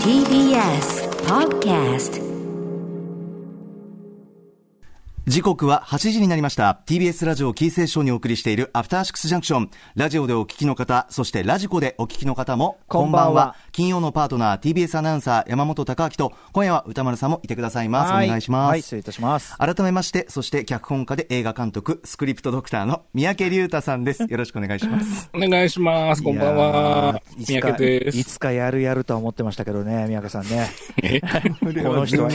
TBS Podcast 時刻は8時になりました。TBS ラジオキーセーションにお送りしているアフターシックスジャンクション。ラジオでお聞きの方、そしてラジコでお聞きの方も、こんばんは金曜のパートナー、TBS アナウンサー、山本貴明と、今夜は歌丸さんもいてくださいます。お願いします。はい、失礼いたします。改めまして、そして脚本家で映画監督、スクリプトドクターの三宅龍太さんです。よろしくお願いします。お願いします。こんばんは。三宅です。いつかやるやるとは思ってましたけどね、三宅さんね。え？この人は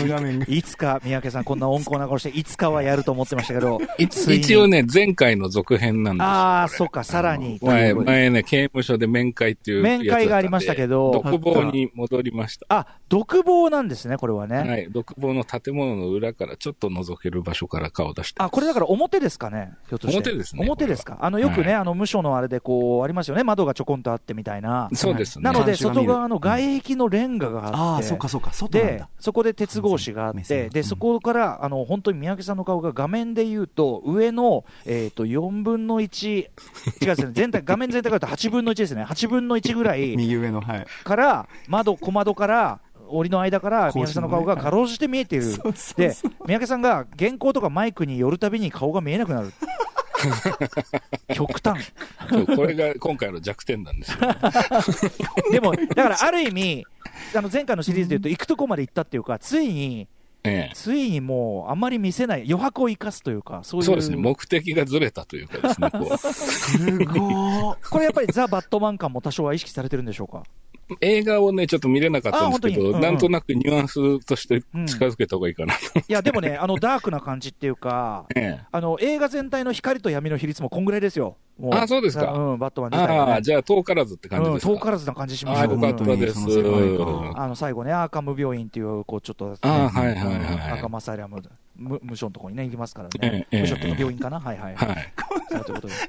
いつか、三宅さんこんな温厚な顔して、いつかはやると思ってましたけど、一応ね、前回の続編なんですよ。ああ、そっか、さらに。前、前ね、刑務所で面会っていう。面会がありましたけど独房に戻りました。あ、独房なんですね、これはね。はい。独房の建物の裏からちょっと覗ける場所から顔出して。あ、これだから表ですかね、ひょっとして。表ですね表ですか。あの、よくね、はいあの、無所のあれでこう、ありますよね、窓がちょこんとあってみたいな。そうですね。なので、外側の外壁のレンガがあああ、って、そっかそっか、外でだ。、そこで鉄格子があって、で、そこから、あの、本当に三宅さんの顔が画面で言うと、上の、えっ、と、4分の1、違うですね、全体、画面全体から言うと8分の1ですね。8分の1ぐらい右上の、はい。から、窓、小窓から、檻の間から三宅さんの顔がかろうじて見えている。で、三宅さんが原稿とかマイクに寄るたびに顔が見えなくなる。極端。これが今回の弱点なんですよ。でも、だからある意味、あの前回のシリーズで言うと、行くとこまで行ったっていうか、ついに、ええ。ついにもう、あんまり見せない、余白を生かすというか、そういう。そうですね。目的がずれたというかですね、こう。すごー。これやっぱりザ・バットマン感も多少は意識されてるんでしょうか？映画をね、ちょっと見れなかったんですけど、うんうんなんとなくニュアンスとして近づけた方がいいかなと。いや、でもね、あのダークな感じっていうか、ええ。あの映画全体の光と闇の比率もこんぐらいですよ。もあそうですかうん、バットマン自体が、ね。ああ、じゃあ遠からずって感じうん、ですか。遠からずな感じしまああ、すよよかったです。あの最後ね、アーカム病院っていう、こうちょっと、ね、ああはいはいはいうんアーカムアサイラム、無無所のところにね、行きますからね、ええ無所っていうか病院かな、はいはい、はい、はい。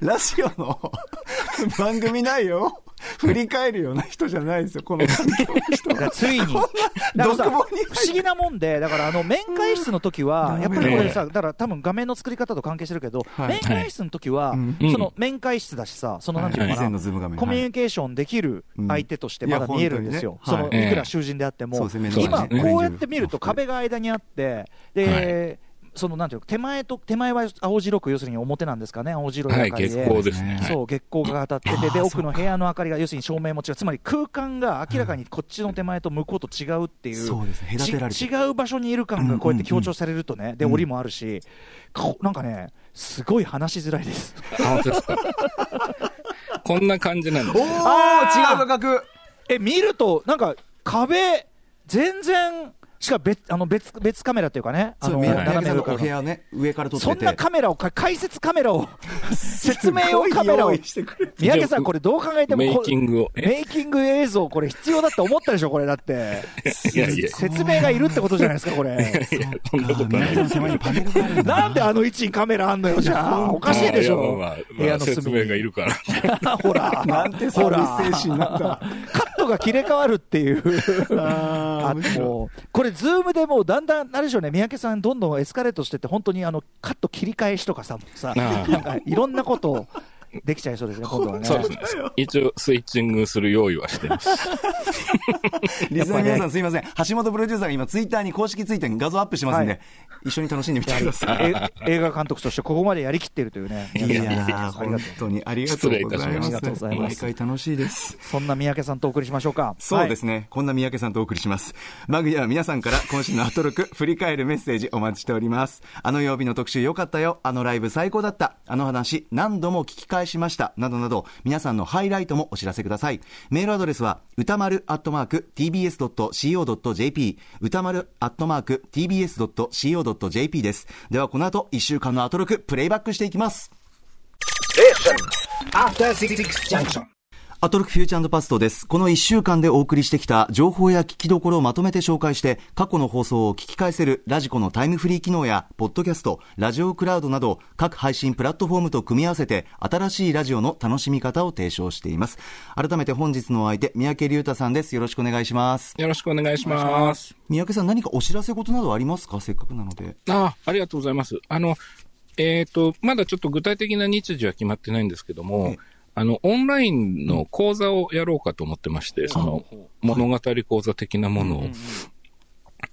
ラジオの 番組ないよ。振り返るような人じゃないですよ、この環境の人。ついに、だからさ独房に入不思議なもんで、だからあの面会室の時は、やっぱりこれさ、だから多分画面の作り方と関係してるけど、はい。面会室の時は、うん。その面会室だしさ、そのなんていうかな、のズーム画面。コミュはいニケーションできる相手としてまだ見えるんですよ、そのいくら囚人であっても、今、こうやって見ると壁が間にあって、で、そのなんていうの手前と手前は青白く要するに表なんですかね、青白いはい、明かりで、月光ですね。そう月光が当たってて、で奥の部屋の明かりが要するに照明も違う、つまり空間が明らかにこっちの手前と向こうと違うっていう、そうですね、隔てられて。ち違う場所にいる感がこうやって強調されるとね、でうん。檻もあるし、こなんかね、すごい話しづらいです。こんな感じなんです。おー、違う画角。え、見ると、なんか壁、全然、しかも別あの別別カメラっていうかね、あそう、の宮はい崎さんのお部屋をね、上から撮ってて。そんなカメラをか、解説カメラを、説明用カメラをすごい用意してくれて三宅さん、これどう考えてもこメイキングを。えメイキング映像、これ必要だって思ったでしょ、これだって。いやいや、説明がいるってことじゃないですか、これ。いやそんなことななんであの位置にカメラあんのよ、じゃあ。おかしいでしょ。部まあ、屋の説明がいるから。ほら。なんてサービス精神なんだ。トが切れ替わるっていう。あもう、これ、 Zoom でもうだんだん、あれでしょうね、三宅さん、どんどんエスカレートしてって、本当にあのカット切り返しとかさ、さああなんかいろんなことをできちゃいそうですね、今度はね。そうですね。一応、スイッチングする用意はしてます。リスナーの皆さんすいません。橋本プロデューサーが今ツイッターに公式ツイッターに画像アップしてますんで、はい一緒に楽しんでみてください。え映画監督としてここまでやりきってるというね。いやー、本がとう当にありがとうございます。ありがとうございます毎回楽しいです。そんな三宅さんとお送りしましょうか。そうですね、こんな三宅さんとお送りします。番組では皆さんから今週のアトロク、振り返るメッセージお待ちしております。あの曜日の特集良かったよ、あのライブ最高だった、あの話何度も聞き返しました、などなど、皆さんのハイライトもお知らせください。メールアドレスは、歌丸アットマーク tbs.co.jp、歌丸アットマーク tbs.co.jp です。ではこの後、1週間のアトロク、プレイバックしていきます。Station. After 66 Junction. アトロフューチャーパストです。この1週間でお送りしてきた情報や聞きどころをまとめて紹介して、過去の放送を聞き返せるラジコのタイムフリー機能や、ポッドキャスト、ラジオクラウドなど、各配信プラットフォームと組み合わせて、新しいラジオの楽しみ方を提唱しています。改めて本日のお相手、三宅龍太さんです。よろしくお願いします。よろしくお願いします。三宅さん、何かお知らせ事などありますか？せっかくなので。あありがとうございます。あの、えっ、と、まだちょっと具体的な日時は決まってないんですけども、あの、オンラインの講座をやろうかと思ってまして、その、物語講座的なものを。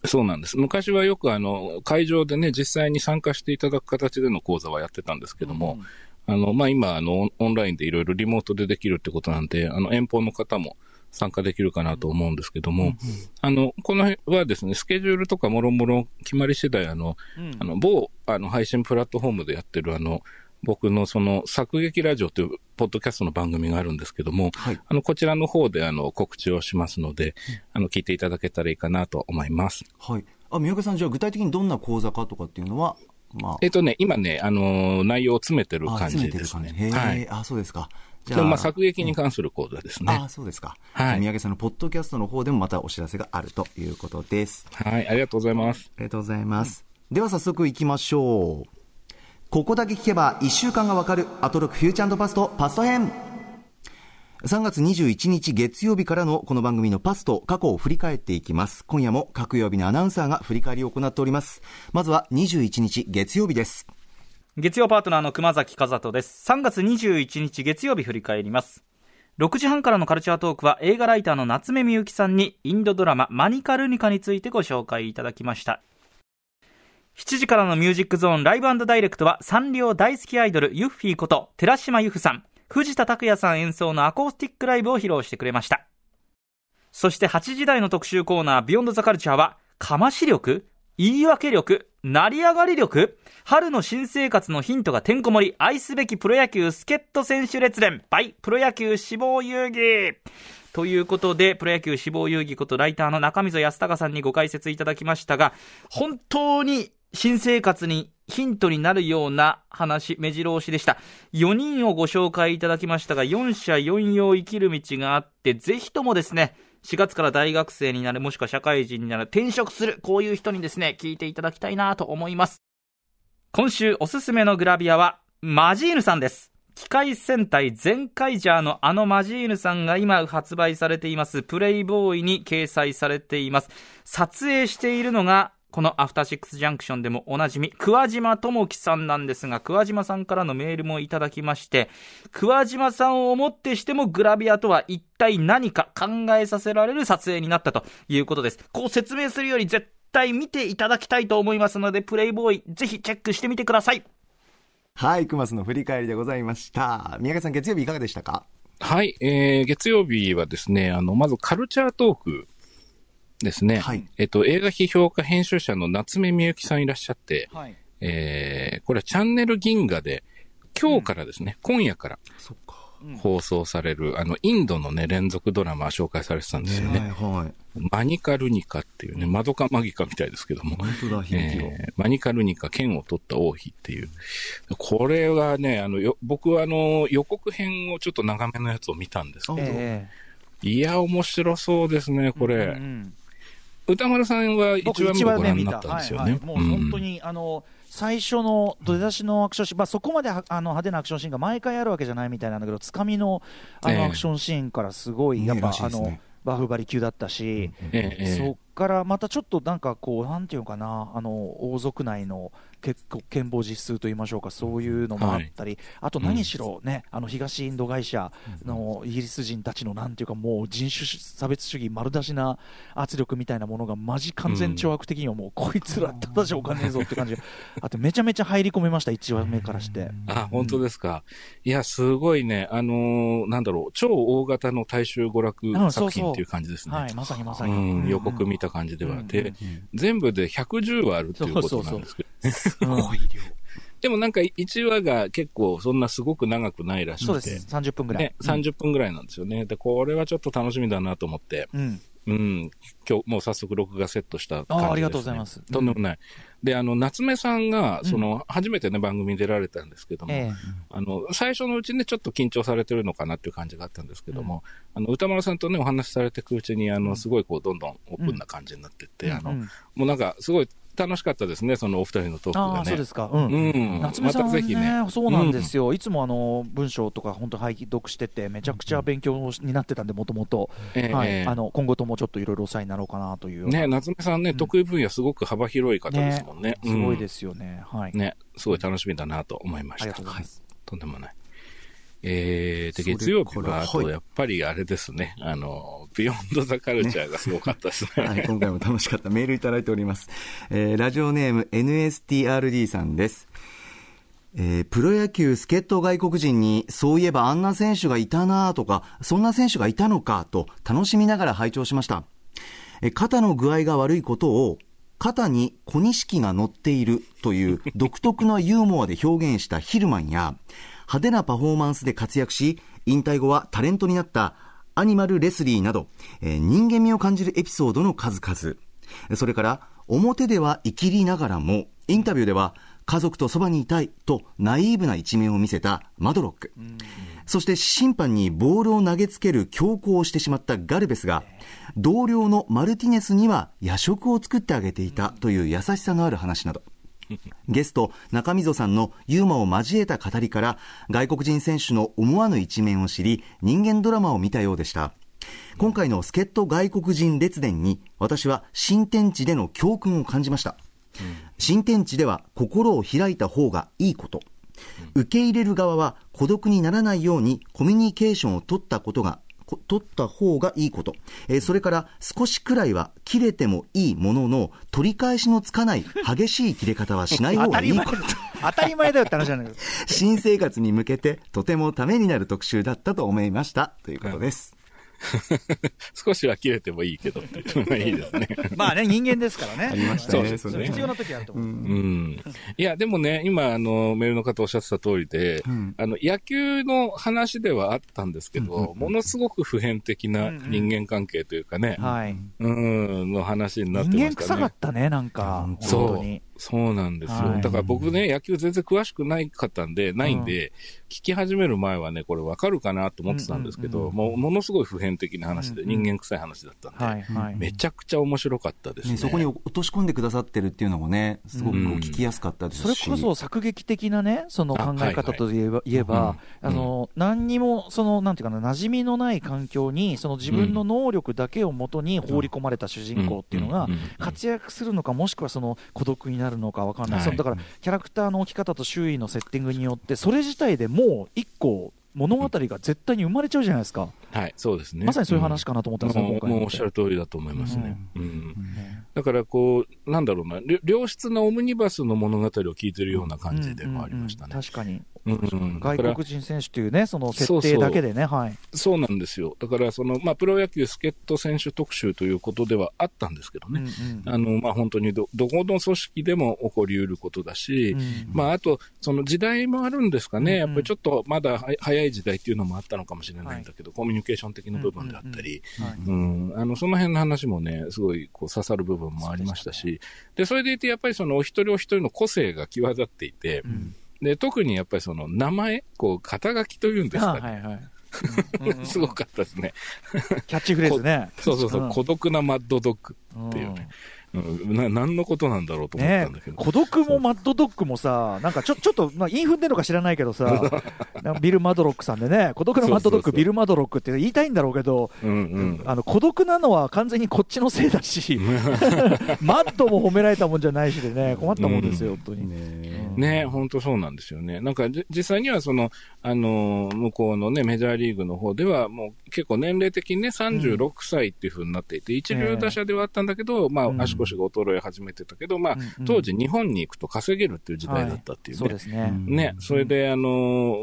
そうなんです。昔はよくあの、会場でね、実際に参加していただく形での講座はやってたんですけども、あの、まあ、今、あの、オンラインでいろいろリモートでできるってことなんで、あの、遠方の方も参加できるかなと思うんですけども、あの、この辺はですね、スケジュールとかもろもろ決まり次第、あの、あの、某、あの、配信プラットフォームでやってるあの、僕のその、作劇ラジオというポッドキャストの番組があるんですけども、はいあの、こちらの方であの、告知をしますので、あの、聞いていただけたらいいかなと思います。はい。あ、三宅さん、じゃあ具体的にどんな講座かとかっていうのは、まあ、えっとね、今ね、あのー内容を詰めてるあ感じですね。感じ。へえ、はい。あ、そうですか。じでもまあ、作劇に関する講座ですね。あそうですか。はい三宅さんのポッドキャストの方でもまたお知らせがあるということです。はい、ありがとうございます。ありがとうございます。では早速行きましょう。ここだけ聞けば1週間がわかるアトロクフューチャーパストパスト編。3月21日月曜日からのこの番組のパスト過去を振り返っていきます。今夜も各曜日のアナウンサーが振り返りを行っております。まずは21日月曜日です。月曜パートナーの熊崎和人です。3月21日月曜日振り返ります。6時半からのカルチャートークは映画ライターの夏目みゆきさんにインドドラママニカルニカについてご紹介いただきました。7時からのミュージックゾーンライブダイレクトはサンリオ大好きアイドルユッフィーこと寺島由布さん、藤田拓也さん演奏のアコースティックライブを披露してくれました。そして8時台の特集コーナービヨンドザカルチャーは、かまし力言い訳力成り上がり力春の新生活のヒントがてんこ盛り愛すべきプロ野球助っ人選手列伝 by プロ野球志望遊戯ということで、プロ野球志望遊戯ことライターの中溝康隆さんにご解説いただきましたが、本当に新生活にヒントになるような話、目白押しでした。4人をご紹介いただきましたが、4社4用生きる道があって、ぜひともですね、4月から大学生になる、もしくは社会人になる、転職する、こういう人にですね、聞いていただきたいなと思います。今週おすすめのグラビアは、マジーヌさんです。機械戦隊全カイジャーのあのマジーヌさんが今発売されていますプレイボーイに掲載されています。撮影しているのが、このアフターシックスジャンクションでもおなじみ、桑島智樹さんなんですが、桑島さんからのメールもいただきまして、桑島さんをもってしてもグラビアとは一体何か考えさせられる撮影になったということです。こう説明するより絶対見ていただきたいと思いますので、プレイボーイ、ぜひチェックしてみてください。はい、クマスの振り返りでございました。宮家さん、月曜日いかがでしたか？はい、えー、月曜日はですね、あの、まずカルチャートークですね。はいえっと、映画批評家編集者の夏目みゆきさんいらっしゃって、はい。えー、これはチャンネル銀河で、今日からですね、今夜から。放送される、あの、インドのね、連続ドラマ紹介されてたんですよね。はい、はい。マニカルニカっていうね、マドカマギカみたいですけども。えーマニカルニカ、剣を取った王妃っていう。これはね、あの、よ僕はあの、予告編をちょっと長めのやつを見たんですけど、えいや、面白そうですね、こえれ。うん歌丸さんは僕1話目ご覧になったんですよね。はいはい。もう本当に、あの最初の出だしのアクションシーン、まあ、そこまではあの派手なアクションシーンが毎回あるわけじゃないみたいなんだけど、つかみのあええ。のアクションシーンからすごい、やっね。ぱ、あのバフバリ級だったし、うん。ええええ。そっからまたちょっとなんかこう、なんていうのかな、あの王族内の結構剣謀実数といいましょうか、そういうのもあったり、あと何しろね、あの東インド会社のイギリス人たちのなんていうか、もう人種差別主義丸出しな圧力みたいなものが、マジ完全懲悪的にはもう、こいつらただじゃおかねえぞって感じ。があって、めちゃめちゃ入り込めました、1話目からして。あ、本当ですか。いや、すごいね、あのーなんだろう、超大型の大衆娯楽うんそうそう。作品っていう感じですね。はい、まさにまさに。うん、予告見た感じでは。うんで、全部で110話あるっていうことなんですけど、うんでもなんか1話が結構そんなすごく長くないらしくてそうです、、30分ぐらい。ね、30分ぐらいなんですよね。で、これはちょっと楽しみだなと思って、うんうん、今日もう早速録画セットした感じです、ね。あありがとうございますとんでもない。で、あの、夏目さんが、その、初めてね、番組に出られたんですけども、ええ。あの、最初のうちね、ちょっと緊張されてるのかなっていう感じがあったんですけども、あの、歌丸さんとね、お話しされていくうちに、あの、すごいこう、どんどんオープンな感じになってって、あの、うん。もうなんか、すごい楽しかったですね、そのお二人のトークがね。そうですか。うんうん。夏目さんはねまたぜひね。そうなんですよ、いつもあの文章とか本当拝読してて、めちゃくちゃ勉強になってたんで、もともと、今後ともちょっといろいろお世話になろうかなというね、夏目さんね、得意分野すごく幅広い方ですもんね。うんすごいですよね、はい、ね、すごい楽しみだなと思いました。ありがとうござい。とんでもない。えー、で、月曜日は、あと、はいやっぱりあれですね、あの、ビヨンドザカルチャーがすごかったですね。はい、今回も楽しかったメールいただいております。えーラジオネーム NSTRD さんです。えープロ野球助っ人外国人に、そういえばあんな選手がいたなとか、そんな選手がいたのかと楽しみながら拝聴しました。えー肩の具合が悪いことを、肩に小錦が乗っているという独特なユーモアで表現したヒルマンや、派手なパフォーマンスで活躍し、引退後はタレントになったアニマル・レスリーなど、えー人間味を感じるエピソードの数々。それから、表では生きりながらも、インタビューでは、家族とそばにいたいとナイーブな一面を見せたマドロック。そして審判にボールを投げつける強行をしてしまったガルベスが、同僚のマルティネスには夜食を作ってあげていたという優しさのある話など。ゲスト中溝さんのユーモアを交えた語りから外国人選手の思わぬ一面を知り人間ドラマを見たようでした。今回の助っ人外国人列伝に私は新天地での教訓を感じました、新天地では心を開いた方がいいこと。受け入れる側は孤独にならないようにコミュニケーションを取ったことが取った方がいいこと、えーそれから少しくらいは切れてもいいものの取り返しのつかない激しい切れ方はしない方がいいこと。当たり前だよって話なんだけど。新生活に向けてとてもためになる特集だったと思いました。ということです、少しは切れてもいいけどっていうのがいいですね。まあね、人間ですからね。ありましたねそうですね必要な時あると思う。うん。いや、でもね、今、あの、メールの方おっしゃってた通りで、んあの、野球の話ではあったんですけど、ものすごく普遍的な人間関係というかね、はい。うん、の話になって人間ましたね。臭かったね、なんか。本そう当に。。そうなんですよ。はい。だから僕ね、野球全然詳しくないかったん。で、ないんで、聞き始める前はね、これわかるかなと思ってたんですけど、うんうんうん。もう、ものすごい普遍的な話で、うんうん人間臭い話だったんで、はい、はい。めちゃくちゃ面白かったですね。ね、そこに落とし込んでくださってるっていうのもねすごく聞きやすかったですし、それこそ作劇的なね、その考え方といえば、言えうんば、あの、何にも、その、なんていうかな、馴染みのない環境に、その自分の能力だけをもとに放り込まれた主人公っていうのがうん。うんうん、活躍するのか、もしくはその孤独になるのかわかんない。はいそのだから、キャラクターの置き方と周囲のセッティングによって、それ自体でもう一個、物語が絶対に生まれちゃうじゃないですか。はい、そうですね。まさにそういう話かなと思ったんですよ、もう今回のもうおっしゃる通りだと思いますね。うんねだからこう、なんだろうな、り良質なオムニバスの物語を聞いてるような感じでもありましたねうんうんうん。確かに。外国人選手っていうね、その設定だけでね、はい。そうなんですよ。だから、その、まあ、プロ野球助っ人選手特集ということではあったんですけどね。うんうん。あの、まあ、本当にど、どこの組織でも起こり得ることだし、うんまあ、あと、その時代もあるんですかね。うんうん。やっぱりちょっとまだは早い時代っていうのもあったのかもしれないんだけど、コミュニケーション的な部分であったり、その辺の話もね、すごいこう刺さる部分もありましたし、で、それでいてやっぱりそのお一人お一人の個性が際立っていて、で、特にやっぱりその名前、こう、肩書きというんですかね。あはいはい。すごかったですね。キャッチフレーズね。そうそうそう、うん孤独なマッドドッグっていうね。うん、な何のことなんだろうと思っねたんだけど。孤独もマッドドッグもさ、なんかちょ ちょっと、まあ、インフンでるのか知らないけどさ、ビル・マドロックさんでね、孤独なマッドドッグ、ビル・マドロックって言いたいんだろうけど、うんうん。あの孤独なのは完全にこっちのせいだし、マッドも褒められたもんじゃないしでね、困ったもんですよ、本当に。ねね本当そうなんですよね。なんかじ実際にはその、あのー向こうのね、メジャーリーグの方では、もう結構年齢的にね、36歳っていう風になっていて、一流打者ではあったんだけど、まうんあ、足腰が衰え始めてたけど、まあうんうん、当時日本に行くと稼げるっていう時代だったっていうね。そうですね。ね、それで、あの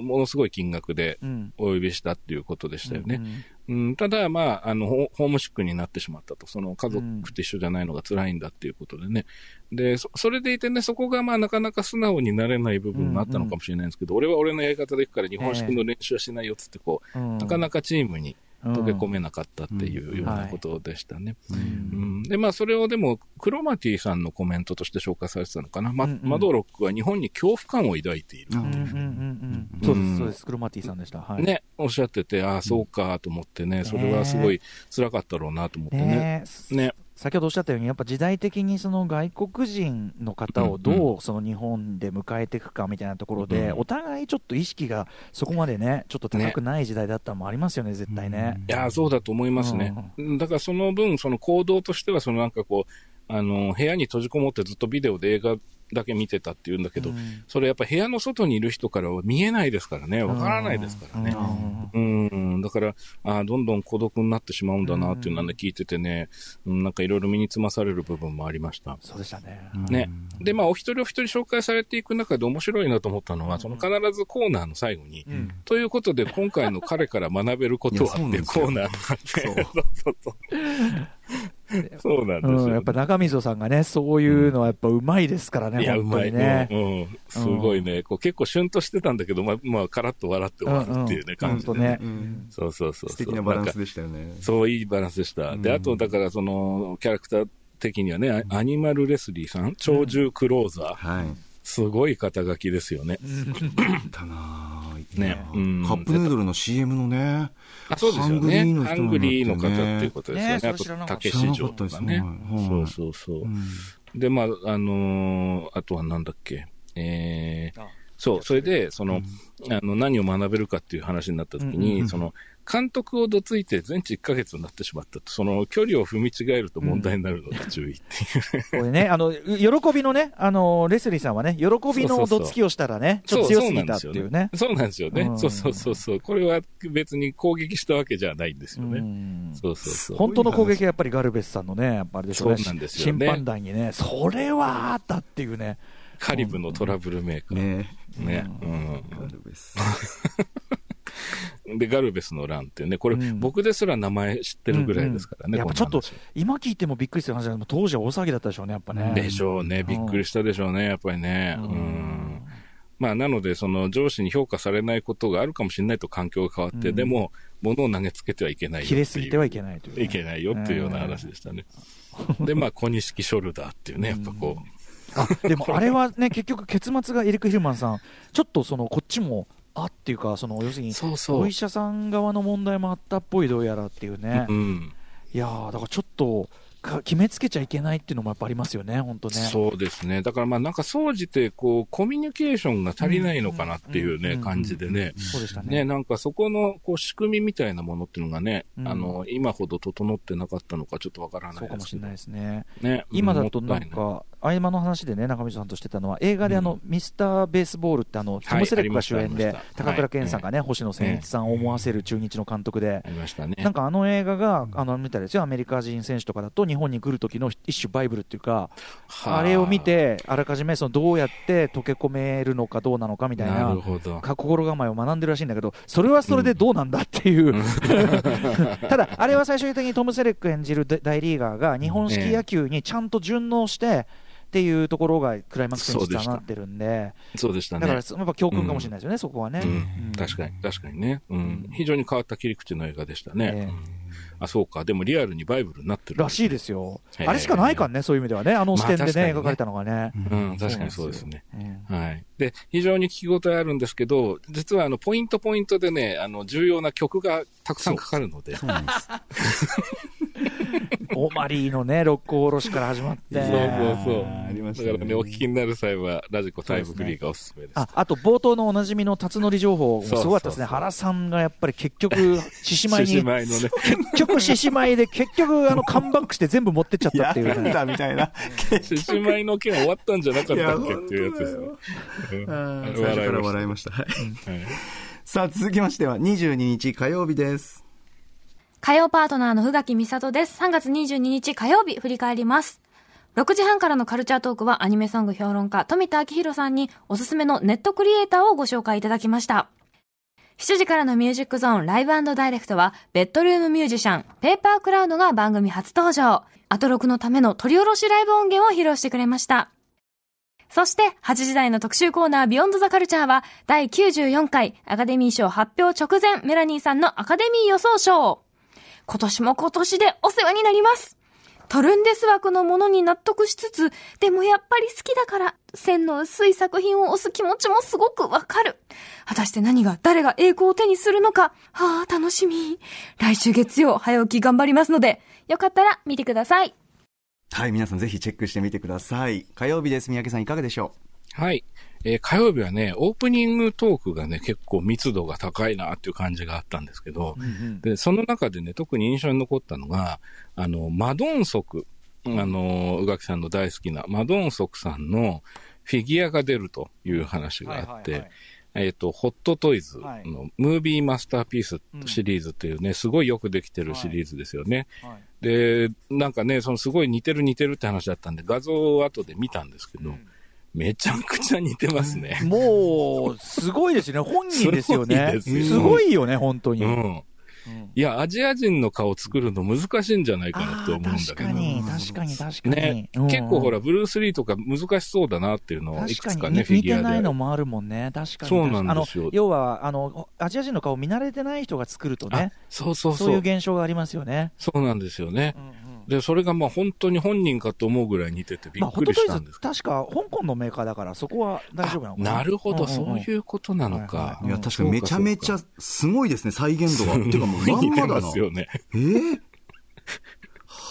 ーものすごい金額でうんお呼びしたっていうことでしたよね。うんうんうん、ただ、まあ、あの、ホホームシックになってしまったと。その家族と一緒じゃないのが辛いんだっていうことでね。で、そそれでいてね、そこがまあ、なかなか素直になれない部分もあったのかもしれないんですけど、俺は俺のやり方で行くから日本式の練習はしないよっつって、こう、うんなかなかチームにうん溶け込めなかったっていうようなことでしたね。で、まあ、それをでも、クロマティさんのコメントとして紹介されてたのかな。マドロックは日本に恐怖感を抱いている。そうです、そうです、クロマティさんでした。はい。ね、おっしゃってて、ああ、そうかと思ってね、それはすごい辛かったろうなと思ってね。先ほどおっしゃったように、やっぱ時代的にその外国人の方をどうその日本で迎えていくかみたいなところで、うんお互いちょっと意識がそこまでね、ちょっと高くない時代だったのもありますよね、絶対ね。いやー、そうだと思いますね。だからその分、その行動としては、そのなんかこう、あの、部屋に閉じこもってずっとビデオで映画だけ見てたって言うんだけど、うんそれやっぱ部屋の外にいる人からは見えないですからね、わからないですからね。うん、だから、あーどんどん孤独になってしまうんだなっていうのはね、聞いててね、うん、なんかいろいろ身につまされる部分もありました。そうでしたね。ね。で、まあ、お一人お一人紹介されていく中で面白いなと思ったのは、その必ずコーナーの最後に、うんということで、今回の彼から学べることはっていうコーナーがあって、そうそうそう。そうなんですよ。うん、やっぱ中溝さんがね、そういうのはやっぱうまいですからね、いや、う本当まいにね。ね。うん。すごいね。こう結構シュンとしてたんだけど、まあ、まあ、カラッと笑って終わるっていうね、感じで。本当ね。うんそうそうそうそう。素敵なバランスでしたよね。そう、いいバランスでした。で、うんあと、だから、その、キャラクター的にはね、アアニマルレスリーさん、鳥獣クローザー、はい。すごい肩書きですよね。だなぁねうんカップヌードルの CM のね。あそうですよね。ハハンングリーグリーの方っていうことですよね。ねあとた、竹市場とかね。そうそうそうう。んで、まあ、あのーあとはなんだっけ。えーあそう、それで、その、あの、何を学べるかっていう話になった時に、うんうんうんその、監督をどついて全治1ヶ月になってしまったと。その、距離を踏み違えると問題になるので注意っていう。これね、あの、喜びのね、あの、レスリーさんはね、喜びのどつきをしたらね、ちょっと強すぎたっていうね。そうなんですよね。うんそうそうそうそう。これは別に攻撃したわけじゃないんですようね。んそうそうそう。本当の攻撃はやっぱりガルベスさんのね、やっぱあれでしょうね。そうなんですよね審判団にね、それはあったっていうね。カリブのトラブルメーカー。ねね。ガルベスうん。で、ガルベスの乱っていうね、これ、うん僕ですら名前知ってるぐらいですからね。やっぱちょっと今聞いてもびっくりする話だけど、当時は大騒ぎだったでしょうね、やっぱね。でしょうね。びっくりしたでしょうね。やっぱりね。ううんん。まあ、なので、その上司に評価されないことがあるかもしれないと環境が変わって、うんでも、物を投げつけてはいけないよ。切れすぎてはいけないというね、いけないよっていうような話でしたね。で、まあ、小錦ショルダーっていうね、やっぱこう。あでもあれはね、結局、結末がエリック・ヒルマンさん、ちょっとそのこっちも、あっていうか、その要するに、そうそうお医者さん側の問題もあったっぽい、どうやらっていうね、うん。いやーだからちょっとか決めつけちゃいけないっていうのもやっぱありますよね、本当ね。そうですね。だからまあなんか総じて、こう、コミュニケーションが足りないのかなっていうね、うん感じでね。そうでしたね。ね、なんかそこの、こう、仕組みみたいなものっていうのがね、うんあの、今ほど整ってなかったのかちょっとわからないそうかもしれないい。ですね。ね。今だとなんか、合間の話でね、中水さんとしてたのは、映画であの、ミスターベースボールってあの、トム・セレックが主演でありました。ありまし、た高倉健さんがね、星野千一さんを思わせる中日の監督で。なんかあの映画が、あの、みたいですよ、アメリカ人選手とかだと、日本に来る時の一種バイブルっていうか、はあ。あれを見、て、あらかじめそのどうやって溶け込めるのかどうなのかみたいな心構えを学んでるらしいんだけど、それはそれでどうなんだっていう、ただ、あれは最終的にトム・セレック演じる大大リーガーが日本式野球にちゃんと順応してっていうところがクライマックスに実はなってるんで、そうでしたね。だからやっぱ教訓かもしれないですよね、そこはね。うん、確かに、確かにね、うん。非常に変わった切り口の映画でしたね。ええうんあ、そうか。でもリアルにバイブルになってる。らしいですよ。あれしかないからね、そういう意味ではね、あの視点でね、まあね描かれたのがね。うん、確かにそうですね。うんはい。で、非常に聞き応えあるんですけど、実はあの、ポイントポイントでね、あの、重要な曲がたくさんかかるので。そうなんです。オマリーのね、六甲おろしから始まって。そうそうそうありましたねだからね、お聞きになる際は、ラジコタイムフリーがおすすめです。ああと冒頭のおなじみの辰徳情報もすごかったですね、そうそうそう原さんがやっぱり結局、獅子舞獅子に、舞のね。結局獅子舞で、結局、あのカムバックして全部持ってっちゃったやっていうね、るんだみたいな。獅子舞の件終わったんじゃなかったっけっていうやつですね。うん最初から笑いました。はいはいさあ、続きましては22日火曜日です。火曜パートナーの宇垣美里です。3月22日火曜日振り返ります。6時半からのカルチャートークはアニメソング評論家富田明宏さんにおすすめのネットクリエイターをご紹介いただきました。7時からのミュージックゾーンライブダイレクトはベッドルームミュージシャンペーパークラウドが番組初登場。アトロクのための取り下ろしライブ音源を披露してくれました。そして、8時台の特集コーナー、ビヨンドザカルチャーは、第94回アカデミー賞発表直前、メラニーさんのアカデミー予想賞。今年も今年でお世話になります。トルンデス枠のものに納得しつつ、でもやっぱり好きだから、線の薄い作品を押す気持ちもすごくわかる。果たして何が、誰が栄光を手にするのか。はあ、楽しみ。来週月曜、早起き頑張りますので、よかったら見てください。はい、皆さんぜひチェックしてみてください。火曜日です。三宅さんいかがでしょう？はい。えー火曜日はね、オープニングトークがね、結構密度が高いなっていう感じがあったんですけど、で、その中でね、特に印象に残ったのが、あの、マドンソク、あの、宇垣さんの大好きなマドンソクさんの、フィギュアが出るという話があって、はいはいはい。えっ、と、ホットトイズはい。のムービーマスターピースシリーズっていうね、すごいよくできてるシリーズですよね。はい。で、なんかね、そのすごい似てる似てるって話だったんで、画像を後で見たんですけど、めちゃくちゃ似てますね。もう、すごいですよね。本人ですよね。すごすすごいよね、本当に。うん。いや、アジア人の顔作るの難しいんじゃないかなって思うんだけど。確かに、確かに、確かに。ね、うん結構ほら、ブルース・リーとか難しそうだなっていうのをいくつかね、フィギュアで。てないのもあるもんね。確かに。そうなんですよあの要は、あの、アジア人の顔見慣れてない人が作るとね、そうそうそういうそう。現象がありますよね。そうなんですよねう。んうんで、それがまあ本当に本人かと思うぐらい似ててびまあ、っくりしたんですけど。確か香港のメーカーだから、そこは大丈夫なのかな。なるほど、んんん。そういうことなのはいかは。い。や、確かにめちゃめちゃすごいですね、再現度が。てかもうまん似てまだよね。えー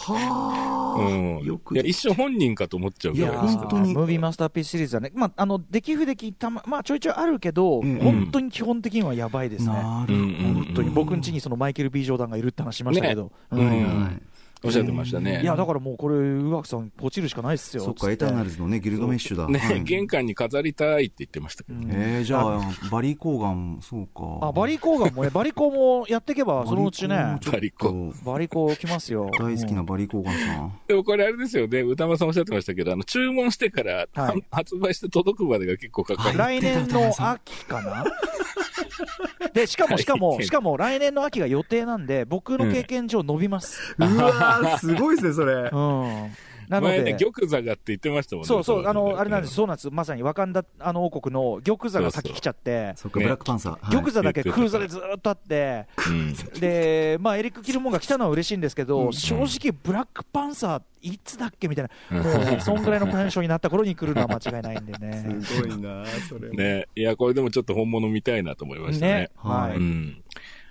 はあ、うん。よく。いや、一瞬本人かと思っちゃういやぐらいですけど。本当に。ムービーマスターピースシリーズはね、まあ、あの出来不出来たま、まあ、ちょいちょいあるけど、うん本当に基本的にはやばいですね。なる本当に。僕ん家にそのマイケル・ B・ ジョーダンがいるって話しましたけど、ね。うん。うんおっしゃってましたね。いやだからもうこれ、宇垣さん、ポチるしかないっすよそっか、エターナルズのね、ギルガメッシュだ。ね、はい玄関に飾りたいって言ってましたけどね。えー、じゃあ、バリー・コーガン、そうか。あバリー・コーガンもね、バリコもやっていけば、そのうちね、バリコーバリコ来ますよ。大好きなうんバリー・コーガンさん。でもこれあれですよね、歌丸さんおっしゃってましたけど、あの、注文してから、はい発売して届くまでが結構かかる。来年の秋かな？で、しかも、しかも、しかも来年の秋が予定なんで、僕の経験上伸びます。うわー、すごいですね、それ。うん。なの前ね、で、玉座がって言ってましたもんね。そうそう、あの、ねあれなんです、。そうなんです。まさに、ワカンダ、あの王国の玉座が先来ちゃって、そっか、ねブラックパンサー。はい玉座だけ空座でずーっとあって、うんで、まあ、エリック・キルモンが来たのは嬉しいんですけど、うん正直、ブラックパンサー、いつだっけみたいな、もう、そんぐらいのテンションになった頃に来るのは間違いないんでね。すごいな、それ。ね。いや、これでもちょっと本物見たいなと思いましたねね。。ははいい。うん。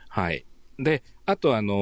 はい。で、あとあの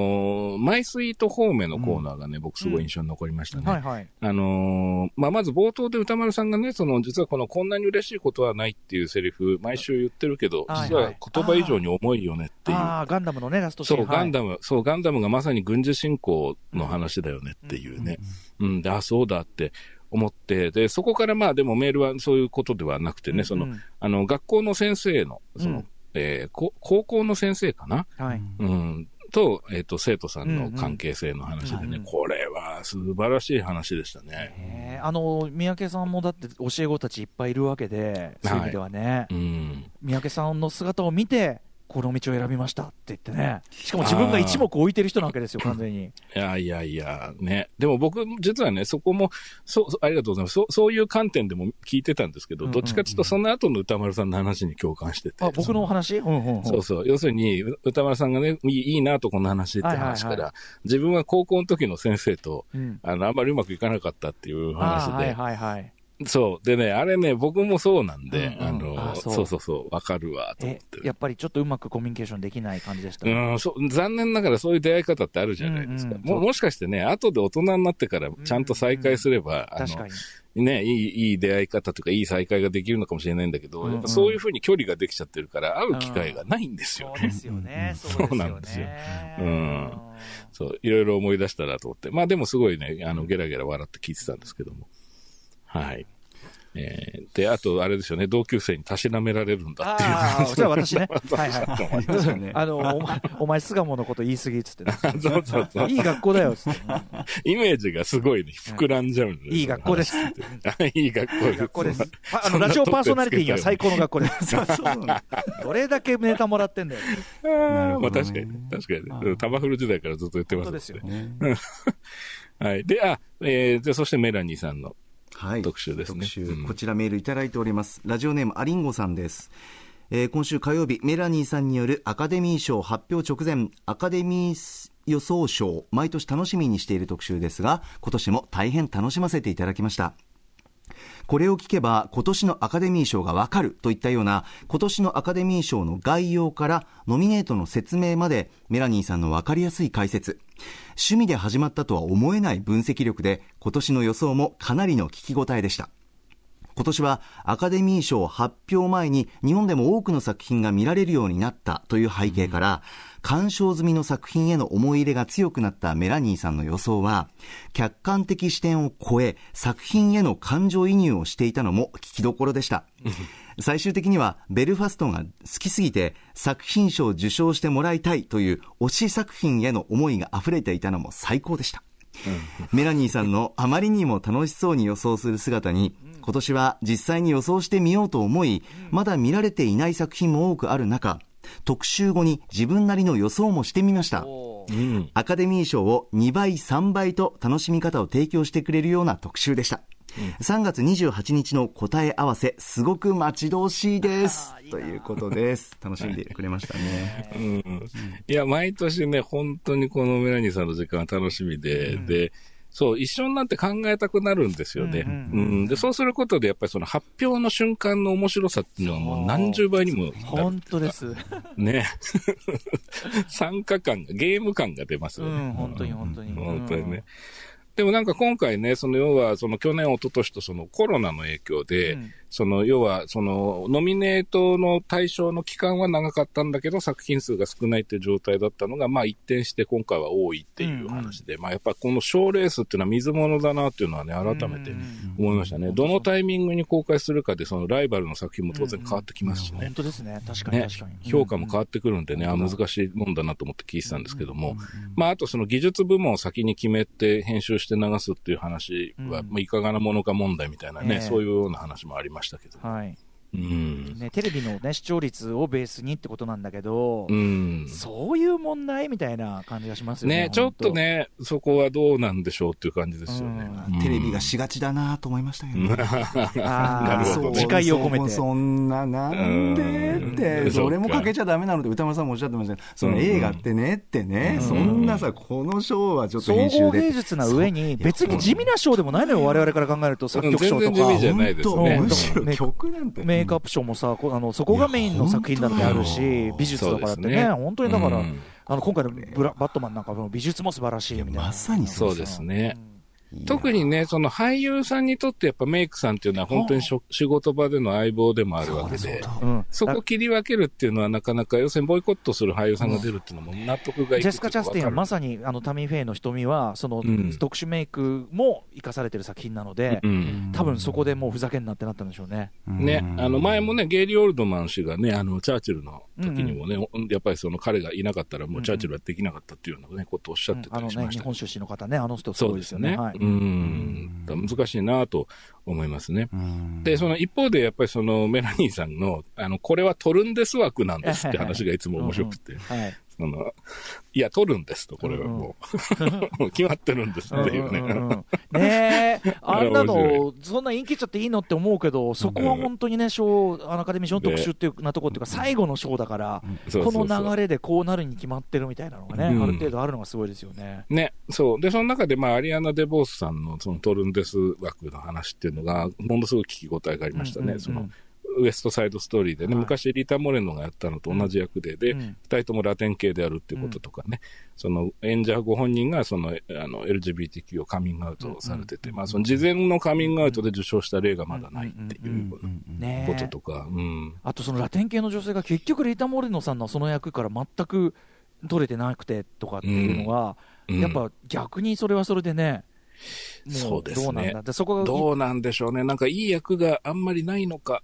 ーマイスイート方面のコーナーがね、僕すごい印象に残りましたね。はいはい。あのーまあ、まず冒頭で歌丸さんがね、その、実はこの、こんなに嬉しいことはないっていうセリフ、毎週言ってるけど、はい実は言葉以上に重いよねっていう。ああ、ガンダムのね、ラストシーン。そう、ガンム。ダム、そう、ガンダムがまさに軍事侵攻の話だよねっていうね。うん、で、あ、そうだって思って、で、そこからまあ、でもメールはそういうことではなくてね、そのうん、あの、学校の先生の、その、うんえーこ高校の先生かな？はい。うん。と、えっ、と、生徒さんの関係性の話でね、うんうんこれは素晴らしい話でしたね。えーあの三宅さんもだって教え子たちいっぱいいるわけで、そういう意味ではね、うん。三宅さんの姿を見て、この道を選びましたって言ってね、しかも自分が一目置いてる人なわけですよ、完全に。いやいやいや、ね。でも僕、実はね、そこも、そありがとうございます。そう、そういう観点でも聞いてたんですけど、どっちかというと、その後の歌丸さんの話に共感してて。あ僕のお話、うんうんうんそうそう。要するに、う歌丸さんがね、いいいいなとこの話って話から、自分は高校の時の先生と、うんあの、あんまりうまくいかなかったっていう話で、はいはいはい。そう。でね、あれね、僕もそうなんで、うんうんあのあそうそうそうそう、わかるわ、と思っえて。やっぱりちょっとうまくコミュニケーションできない感じでした、うん、そう、残念ながらそういう出会い方ってあるじゃないですか。うんうんももしかしてね、後で大人になってからちゃんと再会すれば、あの確かに。ね、いい、いい出会い方とか、いい再会ができるのかもしれないんだけど、うんうんやっぱそういうふうに距離ができちゃってるから、会う機会がないんですよね。そうですよね、そうなんですよね。うんそう、いろいろ思い出したなと思って。まあでもすごいね、あの、ゲラゲラ笑って聞いてたんですけども。はい。えー、で、あと、あれですよね、同級生にたしなめられるんだっていうああ、話。それは私ね。はいはい。あの、お前、お前、巣鴨のこと言い過ぎっつってね。そうそうそう。いい学校だよっつって。イメージがすごいね、膨らんじゃうん いい学校です。あいい学校です。学校です。ああの、ラジオパーソナリティには最高の学校です。そうそうどれだけネタもらってんだよ。まあ確かにね、確かに。タマフル時代からずっと言ってます本当ですよ。ねはい。で、あ、えー、で、そしてメラニーさんのはい。特集ですね特集うんこちらメールいただいております。ラジオネームアリンゴさんです。えー今週火曜日、メラニーさんによるアカデミー賞発表直前、アカデミー予想賞、毎年楽しみにしている特集ですが、今年も大変楽しませていただきました。これを聞けば今年のアカデミー賞がわかるといったような今年のアカデミー賞の概要からノミネートの説明までメラニーさんのわかりやすい解説。趣味で始まったとは思えない分析力で今年の予想もかなりの聞き応えでした。今年はアカデミー賞発表前に日本でも多くの作品が見られるようになったという背景から、鑑賞済みの作品への思い入れが強くなったメラニーさんの予想は、客観的視点を超え、作品への感情移入をしていたのも聞きどころでした。最終的にはベルファストが好きすぎて作品賞を受賞してもらいたいという推し作品への思いが溢れていたのも最高でした。メラニーさんのあまりにも楽しそうに予想する姿に、今年は実際に予想してみようと思い、まだ見られていない作品も多くある中、特集後に自分なりの予想もしてみました。うん。アカデミー賞を2倍、3倍と楽しみ方を提供してくれるような特集でした。3月28日の答え合わせ、すごく待ち遠しいです。ということです。楽しんでくれましたね。うんいや、毎年ね、本当にこのメラニーさんの時間が楽しみで、で、そう、一緒になって考えたくなるんですよね。ううんんで、そうすることで、やっぱりその発表の瞬間の面白さっていうのはもう何十倍にも本当です。ね。参加感が、ゲーム感が出ますうよね。ん、本当に本当に。本当にね。でもなんか今回ね、その要は、その去年、一昨年とそのコロナの影響で、うんその要は、そのノミネートの対象の期間は長かったんだけど、作品数が少ないっていう状態だったのが、まあ一転して今回は多いっていう話で、まあやっぱこの賞レースっていうのは水物だなっていうのはね、改めて思いましたね。どのタイミングに公開するかで、そのライバルの作品も当然変わってきますしね。本。当ですね。確かにね確かに。、評価も変わってくるんでね、あ難しいもんだなと思って聞いてたんですけども、まあ、あとその技術部門を先に決めて編集して流すっていう話は、うん。まあ、いかがなものか問題みたいなね、ええ。そういうような話もありましたけど。はい。うん。ね、テレビのね、視聴率をベースにってことなんだけど、うん。そういう問題みたいな感じがしますよね。ね、ちょっとね、そこはどうなんでしょうっていう感じですよね。うんテレビがしがちだなと思いましたけどね。本当。ああ、なるほどね自戒を込めそて。そんな、なんでうんって、それもかけちゃダメなのって歌丸さんもおっしゃってましたけど、その映画ってねってね、そんなさ、この賞はちょっと総編集で。合芸術な上に、別に地味な賞でもないのよ、我々から考えると、作曲賞とか全然地味じゃないですね本当むしろね曲なんて。メイクアップ賞もさ、こあのそこがメインの作品だってあるし美術だからってね、ね本当にだから、うんあの今回のブラバットマンなんかの美術も素晴らしいみたいな。まさにそうですね。いや特にね、その俳優さんにとってやっぱメイクさんっていうのは本当にしょ仕事場での相棒でもあるわけで、うん、そこを切り分けるっていうのはなかなか、要するにボイコットする俳優さんが出るっていうのも納得がいくジェスカ・チャスティンはまささにあのタミー・フェイの瞳は、その、うん。特殊メイクも生かされてる作品なので、うん。多分そこでもうふざけんなってなったんでしょうね。ね、あの前もね、ゲイリー・オールドマン氏がね、あのチャーチルの時にもね、やっぱりその彼がいなかったら、もうチャーチルはできなかったっていうような、ね、ことをおっしゃってたあのね、りしましたけど、日本出身の方ね、あの人すそごいですすよね。はい、うん。難しいなと思いますね。うんで、その一方で、やっぱりそのメラニーさんの、あの、これはトルンデス枠なんですって話がいつも面白くて、はい、その、いや、取るんですと、これはもう。もう決まってるんですっていうね。ねえ、あんなの、そんな言い切っちゃっていいのって思うけど、そこは本当にね、賞、アカデミー賞の特集っていうなとこっていうか、最後の賞だから、この流れでこうなるに決まってるみたいなのがね、うん。ある程度あるのがすごいですよね。ね、そう。で、その中で、まあ、アリアナ・デ・ボースさんの、そのトルンデス枠の話っていうのが、ものすごく聞き応えがありましたね。その、ウエストサイドストーリーでね、はい。昔リタ・モレノがやったのと同じ役で、で、うん。二人ともラテン系であるっていうこととかね、その演者ご本人がその、あの、LGBTQ をカミングアウトされてて、まあ、その事前のカミングアウトで受賞した例がまだないっていうこととか、うん。あとそのラテン系の女性が結局、リータ・モレノさんのその役から全く取れてなくてとかっていうのが、うん。やっぱ逆にそれはそれでね、もそうですね。どうなんだって、そこがどうなんでしょうね。なんかいい役があんまりないのか。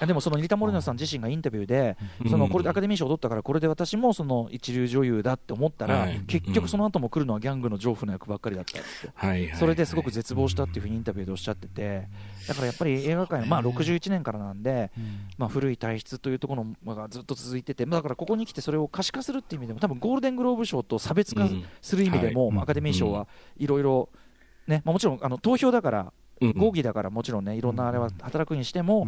あでもそのリタ・モレノさん自身がインタビューで、うん。そのこれでアカデミー賞を取ったから、これで私もその一流女優だって思ったら、はい。結局その後も来るのはギャングの情婦の役ばっかりだったって。それですごく絶望したっていうふうにインタビューでおっしゃってて、だからやっぱり映画界の、まあ、61年からなんで、まあ、古い体質というところがずっと続いてて、まあだからここに来てそれを可視化するっていう意味でも、多分ゴールデングローブ賞と差別化うん。する意味でも、アカデミー賞はいろいろ、ねまあ、もちろんあの投票だから、うん。合議だからもちろんね、いろんなあれは働くにしても、